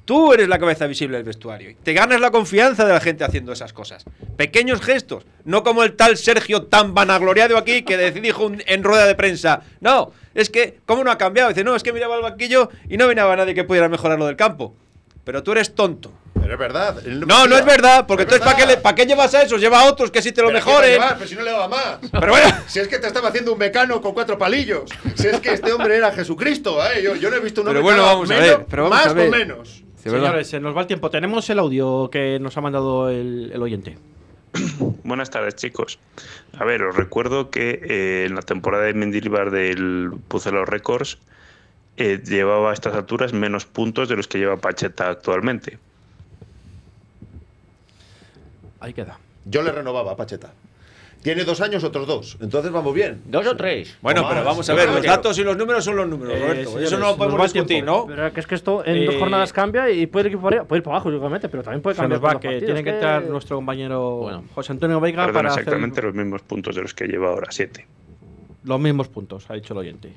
Tú eres la cabeza visible del vestuario. Te ganas la confianza de la gente haciendo esas cosas. Pequeños gestos. No como el tal Sergio tan vanagloriado aquí que dijo en rueda de prensa. No, es que, ¿cómo no ha cambiado? Dice, no, es que miraba al banquillo y no miraba a nadie que pudiera mejorar lo del campo. Pero tú eres tonto. Pero es verdad. él No, no es verdad, porque Es entonces ¿para qué, verdad. le- ¿para qué llevas a esos? Lleva a otros que sí te lo Pero ¿qué va a mejoren. Pero si no le daba más. Pero bueno. Si es que te estaba haciendo un mecano con cuatro palillos. Si es que este hombre era Jesucristo, ¿eh? Yo, yo no he visto un hombre Pero bueno, vamos a menos- ver, pero vamos más a ver. con menos. Sí, ¿verdad? Señores, se nos va el tiempo. Tenemos el audio que nos ha mandado el, el oyente. Buenas tardes, chicos. A ver, os recuerdo que eh, en la temporada de Mendilibar del Pucelo Records eh, llevaba a estas alturas menos puntos de los que lleva Pacheta actualmente. Ahí queda. Yo le renovaba a Pacheta. Tiene dos años, otros dos. Entonces vamos bien. Dos o tres. Bueno, O pero vamos a ver, los datos y los números son los números, Eh, Roberto. señores, Eso no lo podemos discutir, tiempo. ¿no? Pero que es que esto en dos Eh, jornadas cambia y puede ir para arriba, puede ir para abajo, lógicamente, pero también puede Se cambiar. nos va, que partidos, tiene que entrar nuestro compañero Bueno. José Antonio Veiga Perdón, para hacer exactamente los mismos puntos de los que lleva ahora, siete. los mismos puntos, ha dicho el oyente.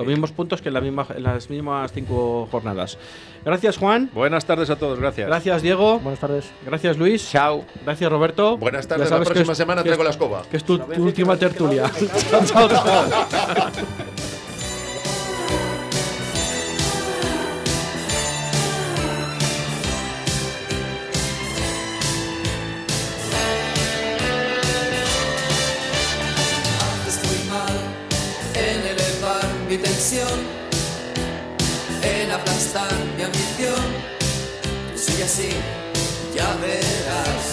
Los mismos puntos que en, la misma, en las mismas cinco jornadas. Gracias, Juan. Buenas tardes a todos, gracias. Gracias, Diego. Buenas tardes. Gracias, Luis. Chao. Gracias, Roberto. Buenas Ya tardes. La sabes que próxima es- semana que traigo la escoba. Que es tu, tu última tertulia. chao, chao, mi tensión, en aplastar mi ambición. Yo soy así, ya verás.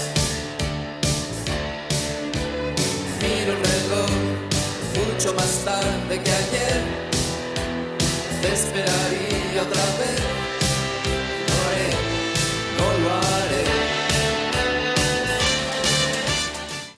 Miro el reloj mucho más tarde que ayer. Te esperaría otra vez. No haré, no lo haré.